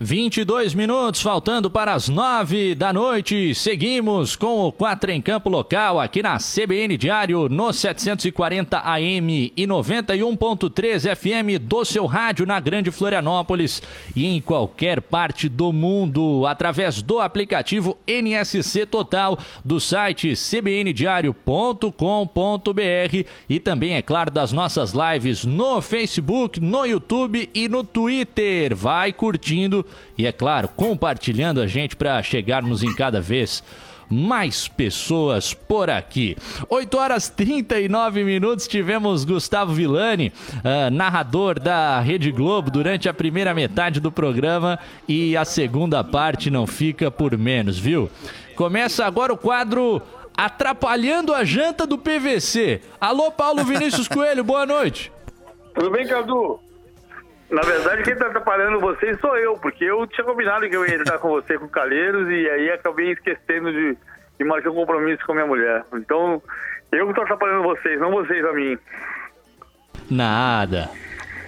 22 minutos, faltando para as 9 da noite. Seguimos com o 4 em Campo local aqui na CBN Diário, no 740 AM e 91.3 FM do seu rádio na Grande Florianópolis e em qualquer parte do mundo, através do aplicativo NSC Total do site cbndiario.com.br e também, é claro, das nossas lives no Facebook, no YouTube e no Twitter. Vai curtindo e, é claro, compartilhando a gente para chegarmos em cada vez mais pessoas por aqui. 8 horas 39 minutos, tivemos Gustavo Villani, ah, narrador da Rede Globo, durante a primeira metade do programa e a segunda parte não fica por menos, viu? Começa agora o quadro Atrapalhando a Janta do PVC. Alô, Paulo Vinícius Coelho, boa noite. Tudo bem, Cadu? Na verdade, quem tá atrapalhando vocês sou eu, porque eu tinha combinado que eu ia entrar com você com o Calheiros e aí acabei esquecendo de, de marcar um compromisso com a minha mulher. Então, eu que tô atrapalhando vocês, não vocês a mim. Nada.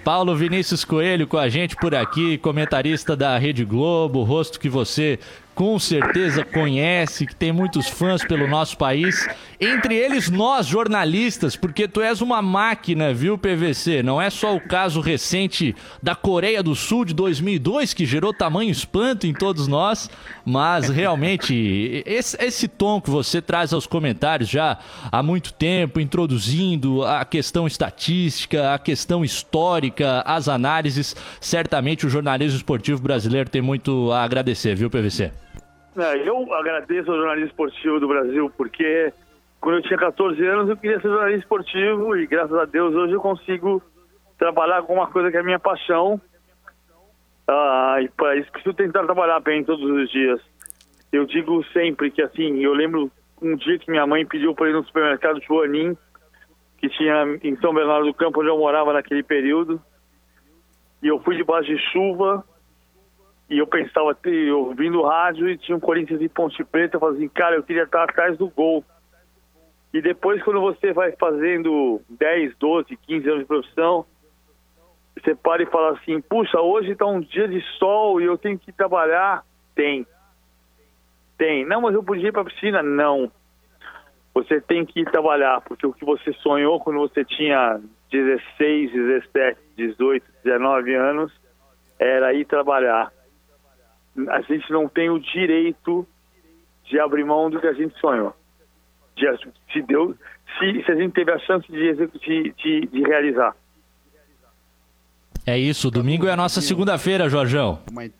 Paulo Vinícius Coelho com a gente por aqui, comentarista da Rede Globo, rosto que você com certeza conhece, que tem muitos fãs pelo nosso país, entre eles nós jornalistas, porque tu és uma máquina, viu, PVC? Não é só o caso recente da Coreia do Sul de 2002 que gerou tamanho espanto em todos nós, mas realmente esse, esse tom que você traz aos comentários já há muito tempo, introduzindo a questão estatística, a questão histórica, as análises, certamente o jornalismo esportivo brasileiro tem muito a agradecer, viu, PVC? É, eu agradeço ao jornalismo esportivo do Brasil, porque quando eu tinha 14 anos eu queria ser jornalista esportivo e graças a Deus hoje eu consigo trabalhar com uma coisa que é minha paixão. Ah, e para isso preciso tentar trabalhar bem todos os dias. Eu digo sempre que assim, eu lembro um dia que minha mãe pediu para ir no supermercado Joanim, que tinha em São Bernardo do Campo, onde eu morava naquele período. E eu fui debaixo de chuva, e eu pensava, eu ouvindo o rádio e tinha um Corinthians e Ponte Preta, eu falava assim, cara, eu queria estar atrás do gol. E depois, quando você vai fazendo 10, 12, 15 anos de profissão, você para e fala assim, puxa, hoje está um dia de sol e eu tenho que trabalhar. Tem. Tem. Não, mas eu podia ir para a piscina. Não. Você tem que ir trabalhar, porque o que você sonhou quando você tinha 16, 17, 18, 19 anos, era ir trabalhar a gente não tem o direito de abrir mão do que a gente sonhou. De, se, deu, se, se a gente teve a chance de, de, de, de realizar. É isso, domingo é a nossa segunda-feira, Jorjão. Uma,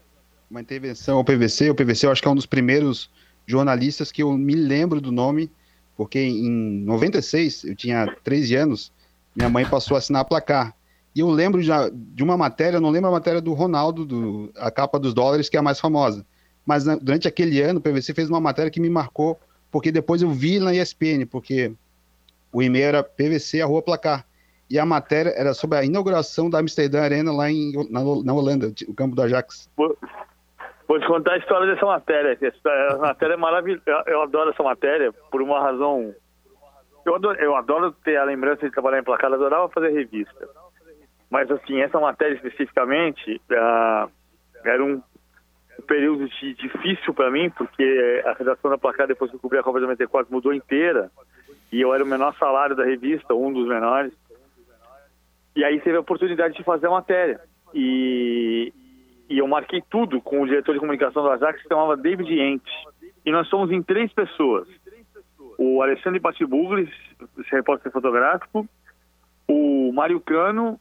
uma intervenção ao PVC. O PVC eu acho que é um dos primeiros jornalistas que eu me lembro do nome, porque em 96, eu tinha 13 anos, minha mãe passou a assinar placar. E eu lembro já de uma matéria, não lembro a matéria do Ronaldo, do, a capa dos dólares, que é a mais famosa. Mas né, durante aquele ano, o PVC fez uma matéria que me marcou, porque depois eu vi na ESPN, porque o e-mail era PVC, arroba placar. E a matéria era sobre a inauguração da Amsterdã Arena lá em, na, na Holanda, o campo do Ajax. Vou te contar a história dessa matéria. Essa matéria é maravilhosa. Eu adoro essa matéria por uma razão. Eu adoro, eu adoro ter a lembrança de trabalhar em placar, eu adorava fazer revista. Mas, assim, essa matéria especificamente uh, era um período de, difícil para mim, porque a redação da placar, depois que eu cobri a Copa de 94, mudou inteira. E eu era o menor salário da revista, um dos menores. E aí teve a oportunidade de fazer a matéria. E, e eu marquei tudo com o diretor de comunicação do Ajax, que se chamava David Entes. E nós somos em três pessoas. O Alexandre Patibuglis, repórter fotográfico, o Mário Cano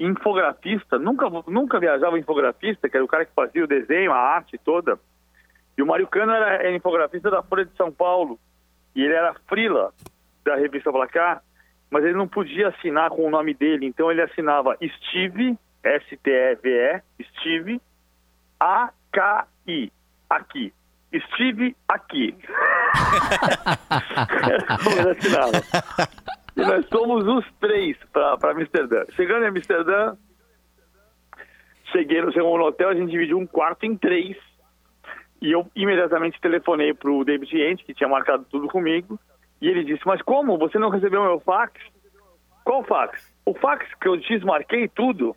infografista, nunca, nunca viajava infografista, que era o cara que fazia o desenho, a arte toda. E o Mário Cano era, era infografista da Folha de São Paulo. E ele era frila da revista Placar, mas ele não podia assinar com o nome dele. Então ele assinava Steve, S-T-E-V-E, Steve, A-K-I. aqui. Estive aqui. E nós somos os três para Amsterdã. Chegando em Amsterdã, cheguei, no hotel, a gente dividiu um quarto em três. E eu imediatamente telefonei para o David Yent, que tinha marcado tudo comigo. E ele disse, mas como? Você não recebeu meu fax? Qual fax? O fax que eu desmarquei tudo.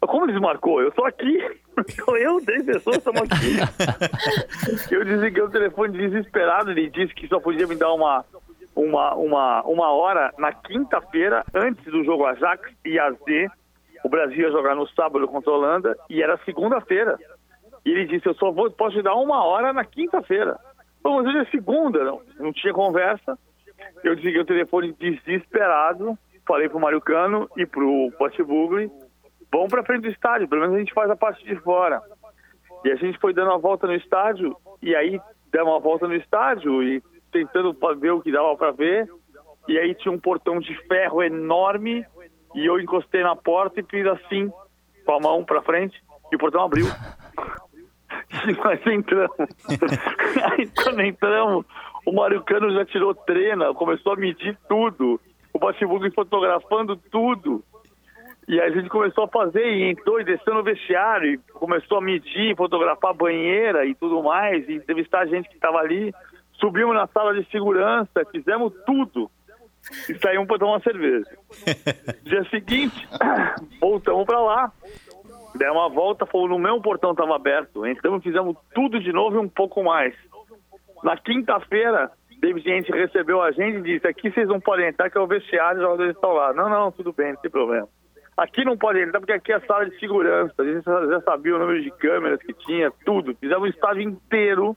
Como desmarcou? Eu estou aqui. Eu, 10 pessoas, estamos aqui. eu desliguei o telefone desesperado. Ele disse que só podia me dar uma, uma, uma, uma hora na quinta-feira, antes do jogo Ajax e AZ. O Brasil ia jogar no sábado contra a Holanda e era segunda-feira. E ele disse: Eu só vou, posso te dar uma hora na quinta-feira. Mas hoje é segunda, não, não tinha conversa. Eu desliguei o telefone desesperado. Falei pro Mário Cano e pro Pote Bugli vamos para frente do estádio, pelo menos a gente faz a parte de fora. E a gente foi dando uma volta no estádio, e aí demos uma volta no estádio e tentando ver o que dava para ver. E aí tinha um portão de ferro enorme, e eu encostei na porta e fiz assim, com a mão para frente, e o portão abriu. e nós entramos. aí quando entramos, o Mário Cano já tirou trena, começou a medir tudo. O Batiburgo fotografando tudo. E a gente começou a fazer e entrou e desceu no vestiário, começou a medir, fotografar banheira e tudo mais, e entrevistar a gente que estava ali. Subimos na sala de segurança, fizemos tudo e saímos para tomar uma cerveja. Dia seguinte, voltamos para lá, demos uma volta, fomos no mesmo portão estava aberto, então fizemos tudo de novo e um pouco mais. Na quinta-feira, David Gente recebeu a gente e disse: aqui vocês não podem entrar, que é o vestiário, os jogadores estão lá. Não, não, tudo bem, não tem problema. Aqui não pode entrar porque aqui é a sala de segurança. A gente já sabia o número de câmeras que tinha, tudo. Fizemos o estádio inteiro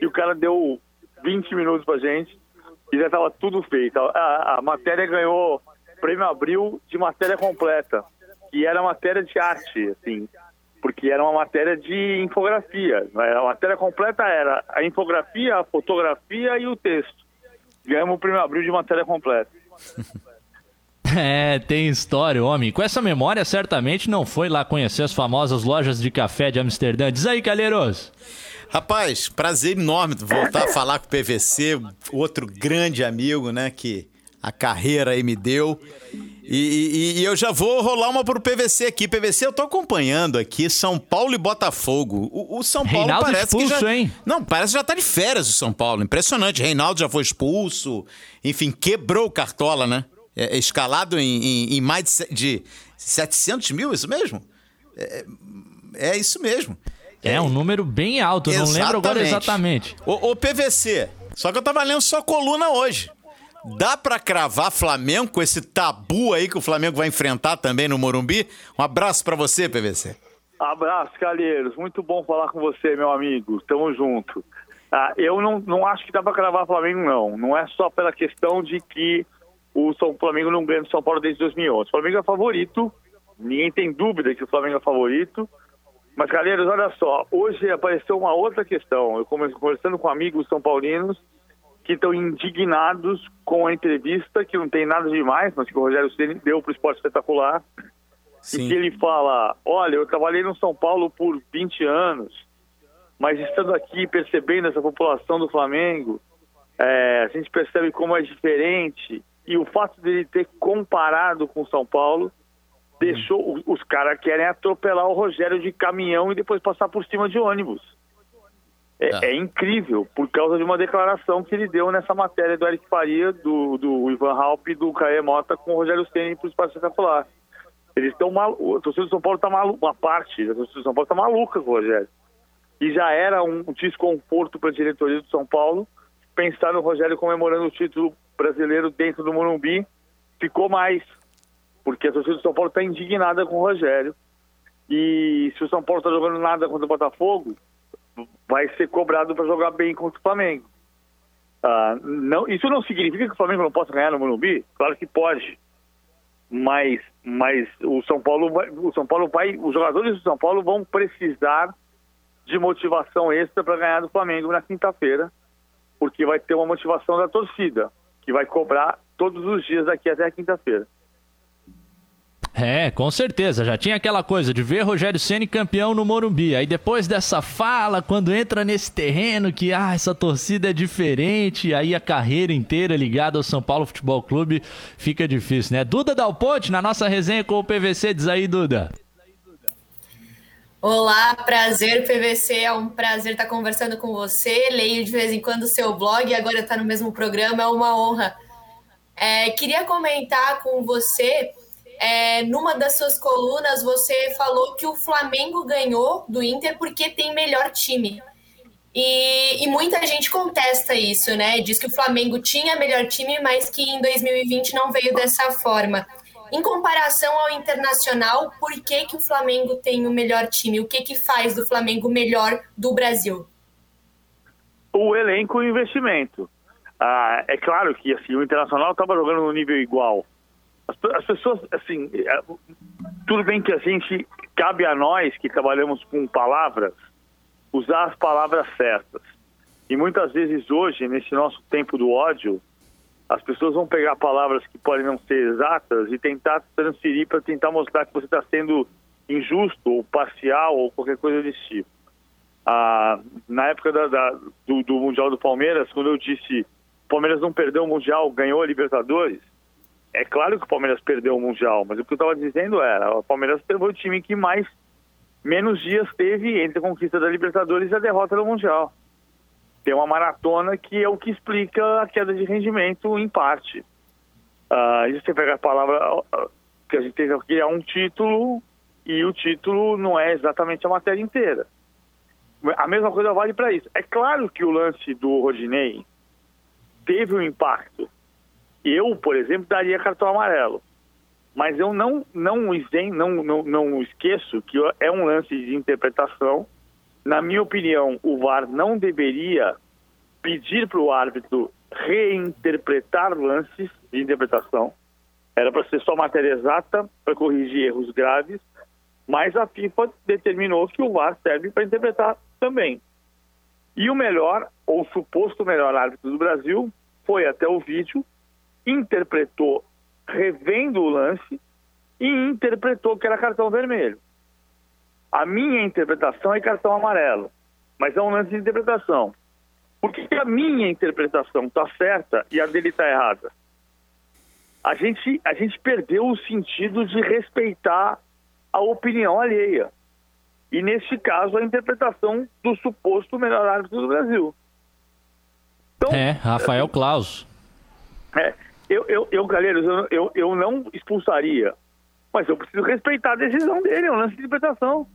e o cara deu 20 minutos pra gente e já estava tudo feito. A, a, matéria ganhou prêmio Abril de matéria completa, que era matéria de arte, assim, porque era uma matéria de infografia. A matéria completa era a infografia, a fotografia e o texto. Ganhamos o prêmio Abril de matéria completa. É, tem história, homem. Com essa memória, certamente não foi lá conhecer as famosas lojas de café de Amsterdã. Diz aí, Calheiros. Rapaz, prazer enorme voltar a falar com o PVC, outro grande amigo, né, que a carreira aí me deu. E, e, e, eu já vou rolar uma pro PVC aqui. PVC, eu tô acompanhando aqui São Paulo e Botafogo. O, o São Paulo Reinaldo parece expulso, que já. Hein? Não, parece que já tá de férias o São Paulo. Impressionante. Reinaldo já foi expulso. Enfim, quebrou o Cartola, né? É, é, escalado em, em, em, mais de, de 700 mil, isso mesmo? É, é isso mesmo. É, é um número bem alto, não lembro agora exatamente. O, o, PVC, só que eu tava lendo sua coluna hoje. Dá para cravar Flamengo com esse tabu aí que o Flamengo vai enfrentar também no Morumbi? Um abraço para você, PVC. Abraço, Calheiros. Muito bom falar com você, meu amigo. Tamo junto. Ah, eu não, não acho que dá para cravar Flamengo, não. Não é só pela questão de que o São Flamengo não ganha do São Paulo desde 2011. O Flamengo é favorito, ninguém tem dúvida que o Flamengo é favorito. Mas, galera, olha só, hoje apareceu uma outra questão. Eu conversando com amigos são paulinos que estão indignados com a entrevista, que não tem nada demais, mas que o Rogério Ceni deu para o esporte espetacular. Sim. E que ele fala: Olha, eu trabalhei no São Paulo por 20 anos, mas estando aqui percebendo essa população do Flamengo, é, a gente percebe como é diferente e o fato dele ter comparado com o São Paulo deixou os, caras querem atropelar o Rogério de caminhão e depois passar por cima de ônibus. É, ah. é, incrível, por causa de uma declaração que ele deu nessa matéria do Eric Faria, do, do Ivan Halp e do Caê Mota com o Rogério Ceni para o Espaço Espetacular. Eles estão malucos, a torcida do São Paulo está maluca, uma parte da torcida do São Paulo está maluca com o Rogério. E já era um desconforto para a diretoria do São Paulo pensar no Rogério comemorando o título brasileiro dentro do Morumbi, ficou mais, porque a torcida do São Paulo está indignada com o Rogério. E se o São Paulo está jogando nada contra o Botafogo, vai ser cobrado para jogar bem contra o Flamengo. Ah, não, isso não significa que o Flamengo não possa ganhar no Morumbi? Claro que pode. Mas, mas o São Paulo vai, o São Paulo vai, os jogadores do São Paulo vão precisar de motivação extra para ganhar do Flamengo na quinta-feira, porque vai ter uma motivação da torcida que vai cobrar todos os dias daqui até a quinta-feira. É, com certeza. Já tinha aquela coisa de ver Rogério Ceni campeão no Morumbi. Aí depois dessa fala, quando entra nesse terreno que ah, essa torcida é diferente, aí a carreira inteira ligada ao São Paulo Futebol Clube fica difícil, né? Duda Dalponte, na nossa resenha com o PVC, diz aí, Duda. Olá, prazer, PVC. É um prazer estar conversando com você. Leio de vez em quando o seu blog e agora está no mesmo programa. É uma honra. É, queria comentar com você é, numa das suas colunas, você falou que o Flamengo ganhou do Inter porque tem melhor time. E, e, muita gente contesta isso, né? Diz que o Flamengo tinha melhor time, mas que em 2020 não veio dessa forma. Em comparação ao Internacional, por que, que o Flamengo tem o melhor time? O que, que faz do Flamengo melhor do Brasil? O elenco e o investimento. Ah, é claro que assim, o Internacional estava jogando no nível igual, as, as pessoas, assim, é, tudo bem que a gente, cabe a nós que trabalhamos com palavras, usar as palavras certas. E muitas vezes hoje, nesse nosso tempo do ódio, as pessoas vão pegar palavras que podem não ser exatas e tentar transferir para tentar mostrar que você está sendo injusto ou parcial ou qualquer coisa desse tipo. Ah, na época da, da, do, do Mundial do Palmeiras, quando eu disse Palmeiras não perdeu o Mundial, ganhou a Libertadores, é claro que o Palmeiras perdeu o Mundial, mas o que eu estava dizendo era, o Palmeiras foi o time que mais menos dias teve entre a conquista da Libertadores e a derrota do Mundial. Tem uma maratona que é o que explica a queda de rendimento em parte. Uh, e você pega a palavra que a gente teve aqui é um título e o título não é exatamente a matéria inteira. A mesma coisa vale para isso. É claro que o lance do Rodinei teve um impacto eu, por exemplo, daria cartão amarelo. Mas eu não, não, não, não, não esqueço que é um lance de interpretação. Na minha opinião, o VAR não deveria pedir para o árbitro reinterpretar lances de interpretação. Era para ser só matéria exata para corrigir erros graves, mas a FIFA determinou que o VAR serve para interpretar também. E o melhor, ou suposto melhor árbitro do Brasil, foi até o vídeo interpretou revendo o lance e interpretou que era cartão vermelho. A minha interpretação é cartão amarelo, mas é um lance de interpretação. Por que a minha interpretação está certa e a dele está errada? A gente, a gente perdeu o sentido de respeitar a opinião alheia. E, neste caso, a interpretação do suposto melhor árbitro do Brasil. Então, é, Rafael Claus. É, eu, eu, eu Galeiros, eu, eu, eu não expulsaria, mas eu preciso respeitar a decisão dele, é um lance de interpretação.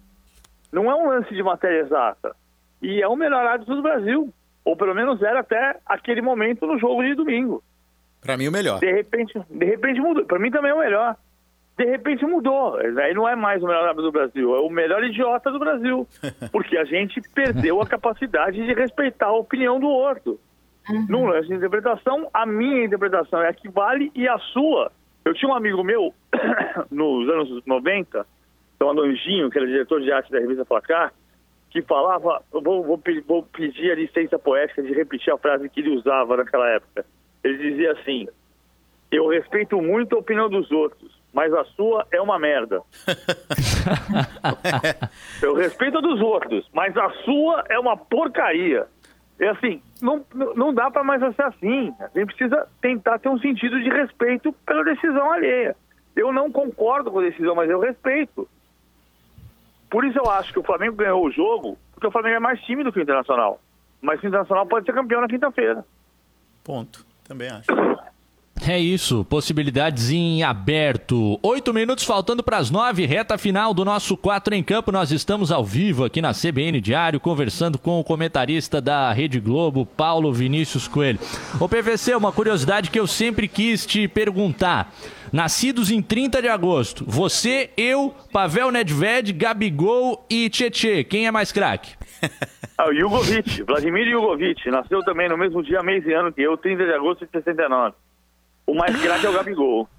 Não é um lance de matéria exata. E é o melhor árbitro do Brasil. Ou pelo menos era até aquele momento no jogo de domingo. Para mim, o melhor. De repente, de repente mudou. Para mim também é o melhor. De repente mudou. Aí não é mais o melhor árbitro do Brasil, é o melhor idiota do Brasil. Porque a gente perdeu a capacidade de respeitar a opinião do outro. Uhum. Num lance de interpretação, a minha interpretação é a que vale e a sua. Eu tinha um amigo meu, nos anos 90, chamado Anjinho, que era diretor de arte da revista Placar, que falava, vou, vou, vou pedir a licença poética de repetir a frase que ele usava naquela época. Ele dizia assim, eu respeito muito a opinião dos outros, mas a sua é uma merda. eu respeito a dos outros, mas a sua é uma porcaria. É assim, não, não dá para mais ser assim. A gente precisa tentar ter um sentido de respeito pela decisão alheia. Eu não concordo com a decisão, mas eu respeito. Por isso eu acho que o Flamengo ganhou o jogo, porque o Flamengo é mais time do que o Internacional. Mas o Internacional pode ser campeão na quinta-feira. Ponto. Também acho. É isso, possibilidades em aberto. Oito minutos faltando para as nove, reta final do nosso Quatro em Campo. Nós estamos ao vivo aqui na CBN Diário, conversando com o comentarista da Rede Globo, Paulo Vinícius Coelho. O PVC, uma curiosidade que eu sempre quis te perguntar. Nascidos em 30 de agosto, você, eu, Pavel Nedved, Gabigol e Tietê, quem é mais craque? Ah, o Jugovic, Vladimir Jugovic, nasceu também no mesmo dia, mês e ano que eu, 30 de agosto de 69. O mais craque é o Gabigol.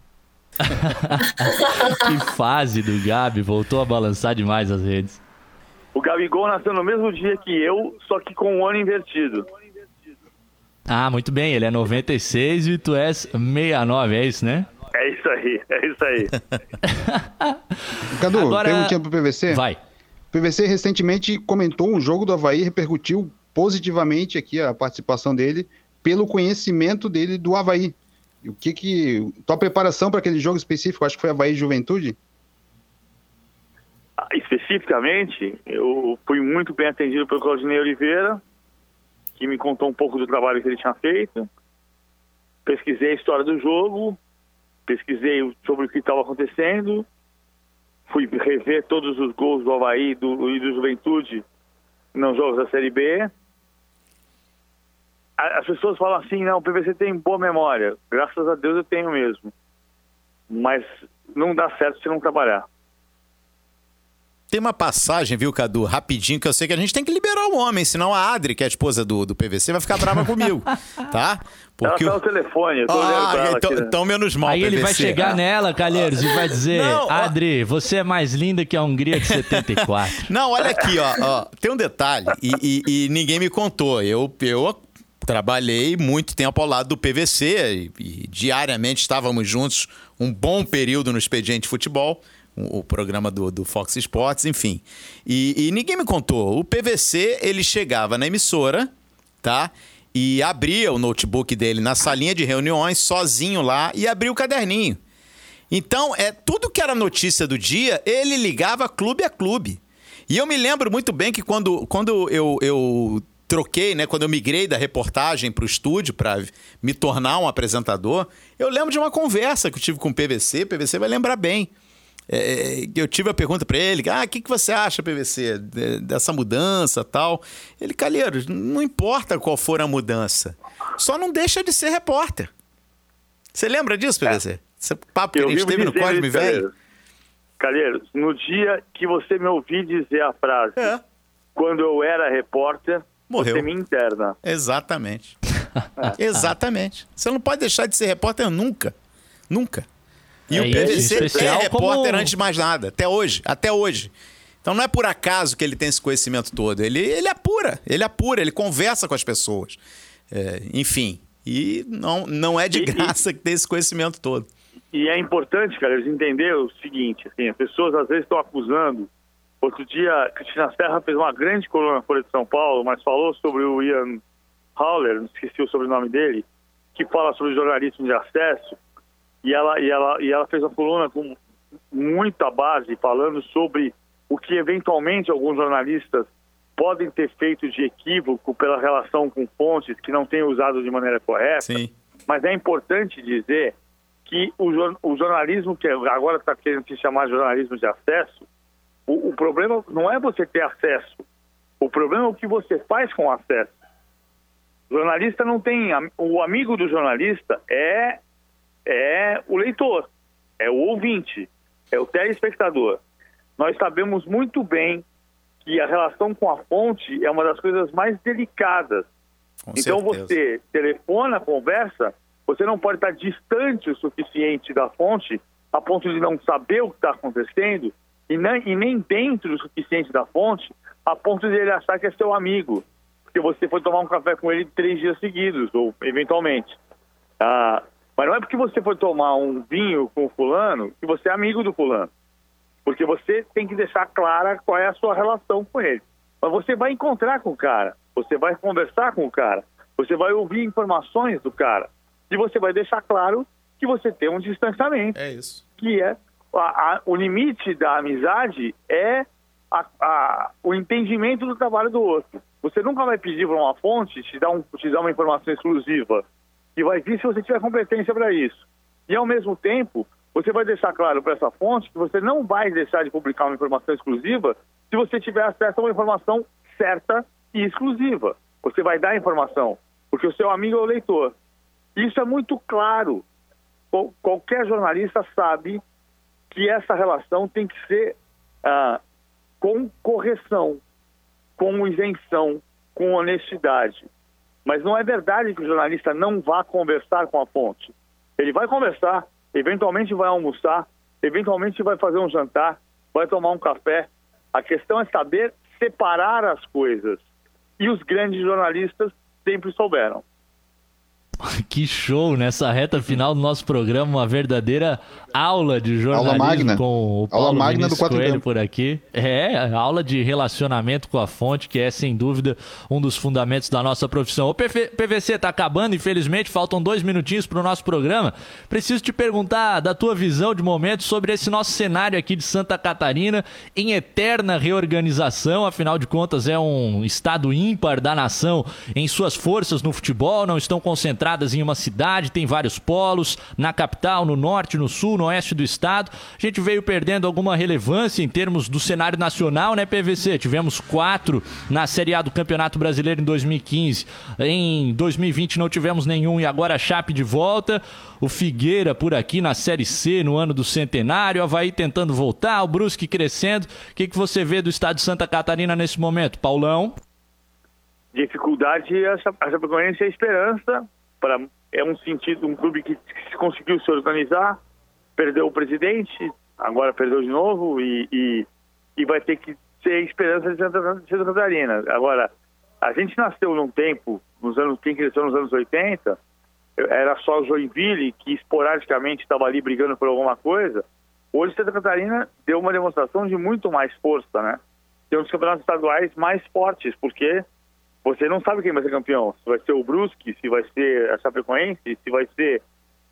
que fase do Gabi, voltou a balançar demais as redes. O Gabigol nasceu no mesmo dia que eu, só que com o ano invertido. Ah, muito bem, ele é 96 e tu és 69, é isso, né? É isso isso aí, é isso aí. Cadu, Agora- perguntinha pro PVC. Vai. O PVC recentemente comentou um jogo do Havaí, repercutiu positivamente aqui a participação dele, pelo conhecimento dele do Havaí. O que que. Tua preparação para aquele jogo específico, acho que foi Havaí e Juventude? Ah, Especificamente, eu fui muito bem atendido pelo Claudinei Oliveira, que me contou um pouco do trabalho que ele tinha feito. Pesquisei a história do jogo, pesquisei sobre o que estava acontecendo, fui rever todos os gols do Havaí do, e do Juventude nos jogos da Série B. As pessoas falam assim, não, o PVC tem boa memória. Graças a Deus eu tenho mesmo. Mas não dá certo se não trabalhar. Tem uma passagem, viu, Cadu, rapidinho, que eu sei que a gente tem que liberar o homem, senão a Adri, que é a esposa do, do PVC, vai ficar brava comigo, tá? Ela Porque tá o- no telefone, eu tô olhando pra Ah, ela então, aqui, né? então menos mal, Aí ele vai PVC. chegar nela, Calheiros, e vai dizer: Não, Adri, você é mais linda que a Hungria de 74. Não, olha aqui, ó, ó, Tem um detalhe, e, e- e ninguém me contou. Eu, eu trabalhei muito tempo ao lado do PVC e, e diariamente estávamos juntos um bom período no Expediente Futebol, o, o programa do, do Fox Sports, enfim. E, e ninguém me contou. O PVC, ele chegava na emissora, tá? E abria o notebook dele na salinha de reuniões, sozinho lá, e abria o caderninho. Então, é tudo que era notícia do dia, ele ligava clube a clube. E eu me lembro muito bem que quando, quando eu, eu troquei, né, quando eu migrei da reportagem para o estúdio para me tornar um apresentador, eu lembro de uma conversa que eu tive com o PVC, o PVC vai lembrar bem. É, eu tive a pergunta para ele, ah, o que, que você acha, PVC, de- dessa mudança tal? Ele, Calheiros, não importa qual for a mudança, só não deixa de ser repórter. Você lembra disso, PVC? Esse papo que a Eu gente teve no Cosme isso, Velho? Calheiros, no dia que você me ouvir dizer a frase, É, quando eu era repórter, Morreu. você me interna. exatamente. exatamente. Você não pode deixar de ser repórter nunca. Nunca. E É, o PVC é especial repórter como- antes de mais nada, até hoje, até hoje. Então não é por acaso que ele tem esse conhecimento todo. Ele, ele apura, ele apura, ele conversa com as pessoas. É, enfim. E não, não é de E- e- graça que tem esse conhecimento todo. E é importante, cara, eles entender o seguinte, assim, as pessoas às vezes estão acusando. Outro dia, Cristina Serra fez uma grande coluna na Folha de São Paulo, mas falou sobre o Ian Howler, não esqueci o sobrenome dele, que fala sobre jornalismo de acesso, e ela, e ela, e ela fez uma coluna com muita base, falando sobre o que eventualmente alguns jornalistas podem ter feito de equívoco pela relação com fontes que não têm usado de maneira correta. Sim. Mas é importante dizer que o, o jornalismo, que agora está querendo se chamar jornalismo de acesso, o, o problema não é você ter acesso. O problema é o que você faz com o acesso. O jornalista não tem. O amigo do jornalista é, é o leitor, é o ouvinte, é o telespectador. Nós sabemos muito bem que a relação com a fonte é uma das coisas mais delicadas Com então certeza. você telefona, conversa, você não pode estar distante o suficiente da fonte a ponto de não saber o que está acontecendo e nem, e nem dentro o suficiente da fonte a ponto de ele achar que é seu amigo, porque você foi tomar um café com ele três dias seguidos, ou eventualmente. Ah, mas não é porque você foi tomar um vinho com o fulano que você é amigo do fulano. Porque você tem que deixar clara qual é a sua relação com ele. Mas você vai encontrar com o cara, você vai conversar com o cara, você vai ouvir informações do cara. E você vai deixar claro que você tem um distanciamento, É isso. que é a- a- o limite da amizade é a- o entendimento do trabalho do outro. Você nunca vai pedir para uma fonte te dar, um, te dar uma informação exclusiva. E vai vir se você tiver competência para isso. E, ao mesmo tempo, você vai deixar claro para essa fonte que você não vai deixar de publicar uma informação exclusiva se você tiver acesso a uma informação certa e exclusiva. Você vai dar a informação, porque o seu amigo é o leitor. Isso é muito claro. Qual- qualquer jornalista sabe que essa relação tem que ser ah, com correção, com isenção, com honestidade. Mas não é verdade que o jornalista não vá conversar com a fonte. Ele vai conversar, eventualmente vai almoçar, eventualmente vai fazer um jantar, vai tomar um café. A questão é saber separar as coisas. E os grandes jornalistas sempre souberam. Que show nessa reta final do nosso programa, uma verdadeira aula de jornalismo aula magna. com o Paulo aula magna Vinícius do quatro Coelho por aqui. É, aula de relacionamento com a fonte, que é sem dúvida um dos fundamentos da nossa profissão. O PV PVC tá acabando, infelizmente, faltam dois minutinhos para o nosso programa. Preciso te perguntar da tua visão de momento sobre esse nosso cenário aqui de Santa Catarina em eterna reorganização, afinal de contas é um estado ímpar da nação em suas forças no futebol, não estão concentradas em uma cidade, tem vários polos, na capital, no norte, no sul, no oeste do estado. A gente veio perdendo alguma relevância em termos do cenário nacional, né, PVC? Tivemos quatro na Série A do Campeonato Brasileiro em 2015. Em 2020 não tivemos nenhum e agora a Chape de volta. O Figueira por aqui na Série C no ano do centenário. Havaí tentando voltar, o Brusque crescendo. O que, que você vê do estado de Santa Catarina nesse momento, Paulão? dificuldade a Cha- a Chapecoense é a esperança para é um sentido um clube que conseguiu se organizar perdeu o presidente agora perdeu de novo e, e, e vai ter que ser esperança de Santa, de Santa Catarina. Agora a gente nasceu num tempo nos anos quem cresceu nos anos 80 era só Joinville que esporadicamente estava ali brigando por alguma coisa. Hoje Santa Catarina deu uma demonstração de muito mais força né? Tem um dos campeonatos estaduais mais fortes porque você não sabe quem vai ser campeão. Se vai ser o Brusque, se vai ser a Chapecoense, se vai ser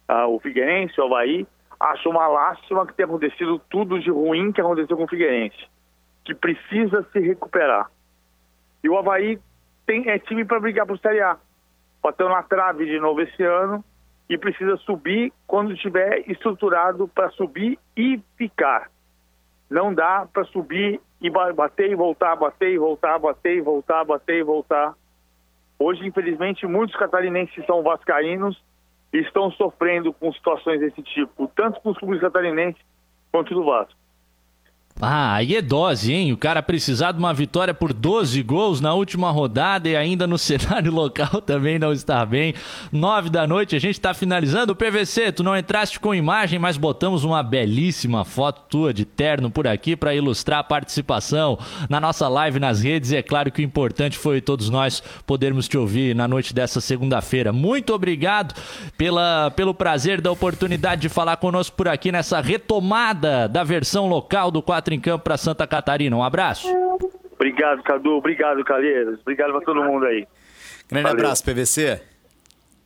ah, o Figueirense, o Havaí. Acho uma lástima que tenha acontecido tudo de ruim que aconteceu com o Figueirense, que precisa se recuperar. E o Havaí tem, é time para brigar por Série A. Bateu na trave de novo esse ano e precisa subir quando estiver estruturado para subir e ficar. Não dá para subir e ba- bater e voltar, bater e voltar, bater e voltar, bater e voltar. Hoje, infelizmente, muitos catarinenses são vascaínos e estão sofrendo com situações desse tipo, tanto com os clubes catarinenses quanto do Vasco. Ah, aí é dose, hein? O cara precisar de uma vitória por 12 gols na última rodada e ainda no cenário local também não está bem. Nove da noite, a gente está finalizando. O PVC, tu não entraste com imagem, mas botamos uma belíssima foto tua de terno por aqui para ilustrar a participação na nossa live nas redes. E é claro que o importante foi todos nós podermos te ouvir na noite dessa segunda-feira. Muito obrigado pela, pelo prazer da oportunidade de falar conosco por aqui nessa retomada da versão local do 4 em Campo para Santa Catarina. Um abraço. Obrigado, Cadu. Obrigado, Calheiros. Obrigado para todo mundo aí. Grande Valeu. abraço, PVC.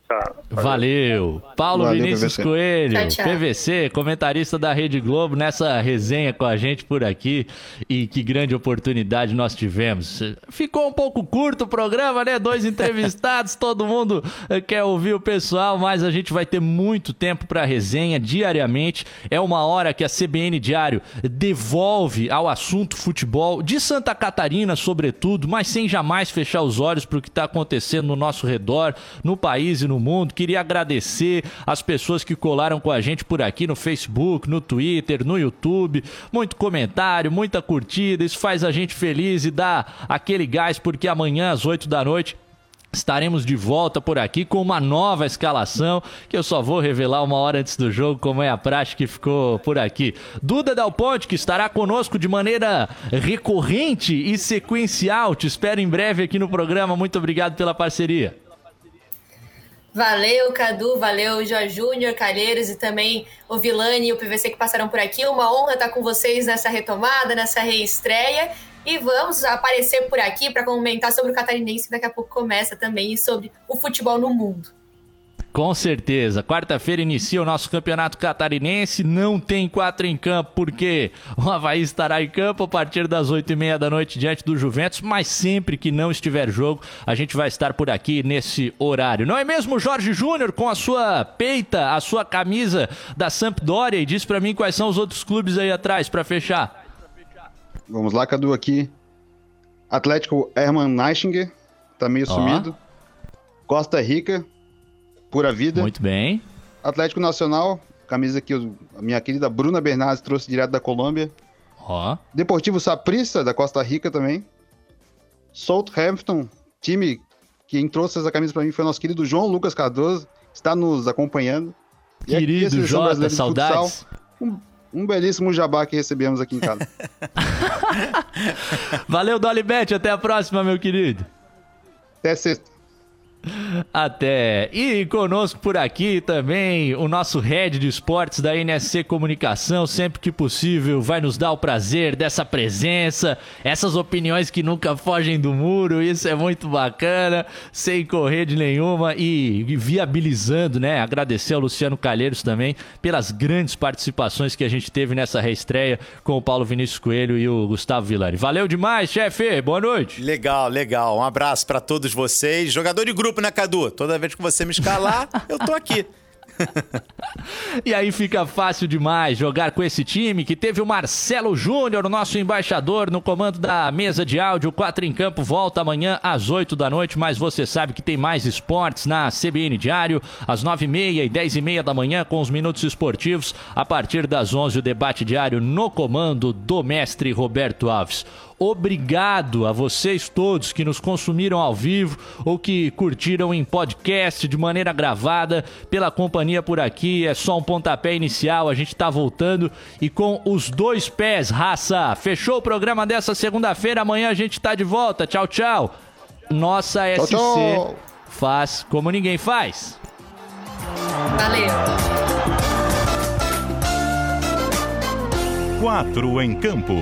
Tchau. Valeu. Paulo Valeu, Vinícius PVC. Coelho, Tchau, tchau. PVC, comentarista da Rede Globo, nessa resenha com a gente por aqui. E que grande oportunidade nós tivemos. Ficou um pouco curto o programa, né? Dois entrevistados, todo mundo eh, quer ouvir o pessoal, mas a gente vai ter muito tempo para resenha diariamente. É uma hora que a CBN Diário devolve ao assunto futebol de Santa Catarina, sobretudo, mas sem jamais fechar os olhos para o que está acontecendo no nosso redor, no país e no mundo. Queria agradecer as pessoas que colaram com a gente por aqui no Facebook, no Twitter, no YouTube. Muito comentário, muita curtida. Isso faz a gente feliz e dá aquele gás, porque amanhã às 8 da noite. Estaremos de volta por aqui com uma nova escalação que eu só vou revelar uma hora antes do jogo, como é a prática que ficou por aqui. Duda Dal Ponte, que estará conosco de maneira recorrente e sequencial. Te espero em breve aqui no programa. Muito obrigado pela parceria. Valeu, Cadu, valeu, Jorge Júnior, Calheiros e também o Vilani e o PVC que passaram por aqui. Uma honra estar com vocês nessa retomada, nessa reestreia. E vamos aparecer por aqui para comentar sobre o catarinense, que daqui a pouco começa também, e sobre o futebol no mundo. Com certeza. Quarta-feira inicia o nosso campeonato catarinense. Não tem quatro em campo, porque o Havaí estará em campo a partir das oito e meia da noite diante do Juventus. Mas sempre que não estiver jogo, a gente vai estar por aqui nesse horário. Não é mesmo, Jorge Júnior, com a sua peita, a sua camisa da Sampdoria? E diz pra mim quais são os outros clubes aí atrás, pra fechar. Vamos lá, Cadu, aqui. Atlético Herman Neichinger, tá meio Ó. sumido. Costa Rica, pura vida. Muito bem. Atlético Nacional, camisa que a minha querida Bruna Bernardes trouxe direto da Colômbia. Ó. Deportivo Saprissa, da Costa Rica também. Southampton, time que quem trouxe essa camisa pra mim foi nosso querido João Lucas Cardoso, está nos acompanhando. Querido Jota, saudades. futsal, um, um belíssimo jabá que recebemos aqui em casa. Valeu, Dolly Bet. Até a próxima, meu querido. Até sexta. Até. E conosco por aqui também o nosso head de esportes da NSC Comunicação, sempre que possível, vai nos dar o prazer dessa presença, essas opiniões que nunca fogem do muro, isso é muito bacana, sem correr de nenhuma e, viabilizando, né? Agradecer ao Luciano Calheiros também pelas grandes participações que a gente teve nessa reestreia com o Paulo Vinícius Coelho e o Gustavo Villani. Valeu demais, chefe. Boa noite. Legal, legal. Um abraço para todos vocês. Jogador de grupo, né, Cadu? Toda vez que você me escalar, eu tô aqui. e aí fica fácil demais jogar com esse time que teve o Marcelo Júnior, nosso embaixador, no comando da mesa de áudio. 4 em campo volta amanhã às 8 da noite, mas você sabe que tem mais esportes na CBN Diário, às 9h30 e 10h30 da manhã, com os minutos esportivos. A partir das 11 o debate diário no comando do mestre Roberto Alves. Obrigado a vocês todos que nos consumiram ao vivo ou que curtiram em podcast de maneira gravada pela companhia por aqui. É só um pontapé inicial, a gente tá voltando e com os dois pés, raça. Fechou o programa dessa segunda-feira, amanhã a gente tá de volta. Tchau, tchau. Nossa tchau, SC tchau. faz como ninguém faz. Valeu. Quatro em campo.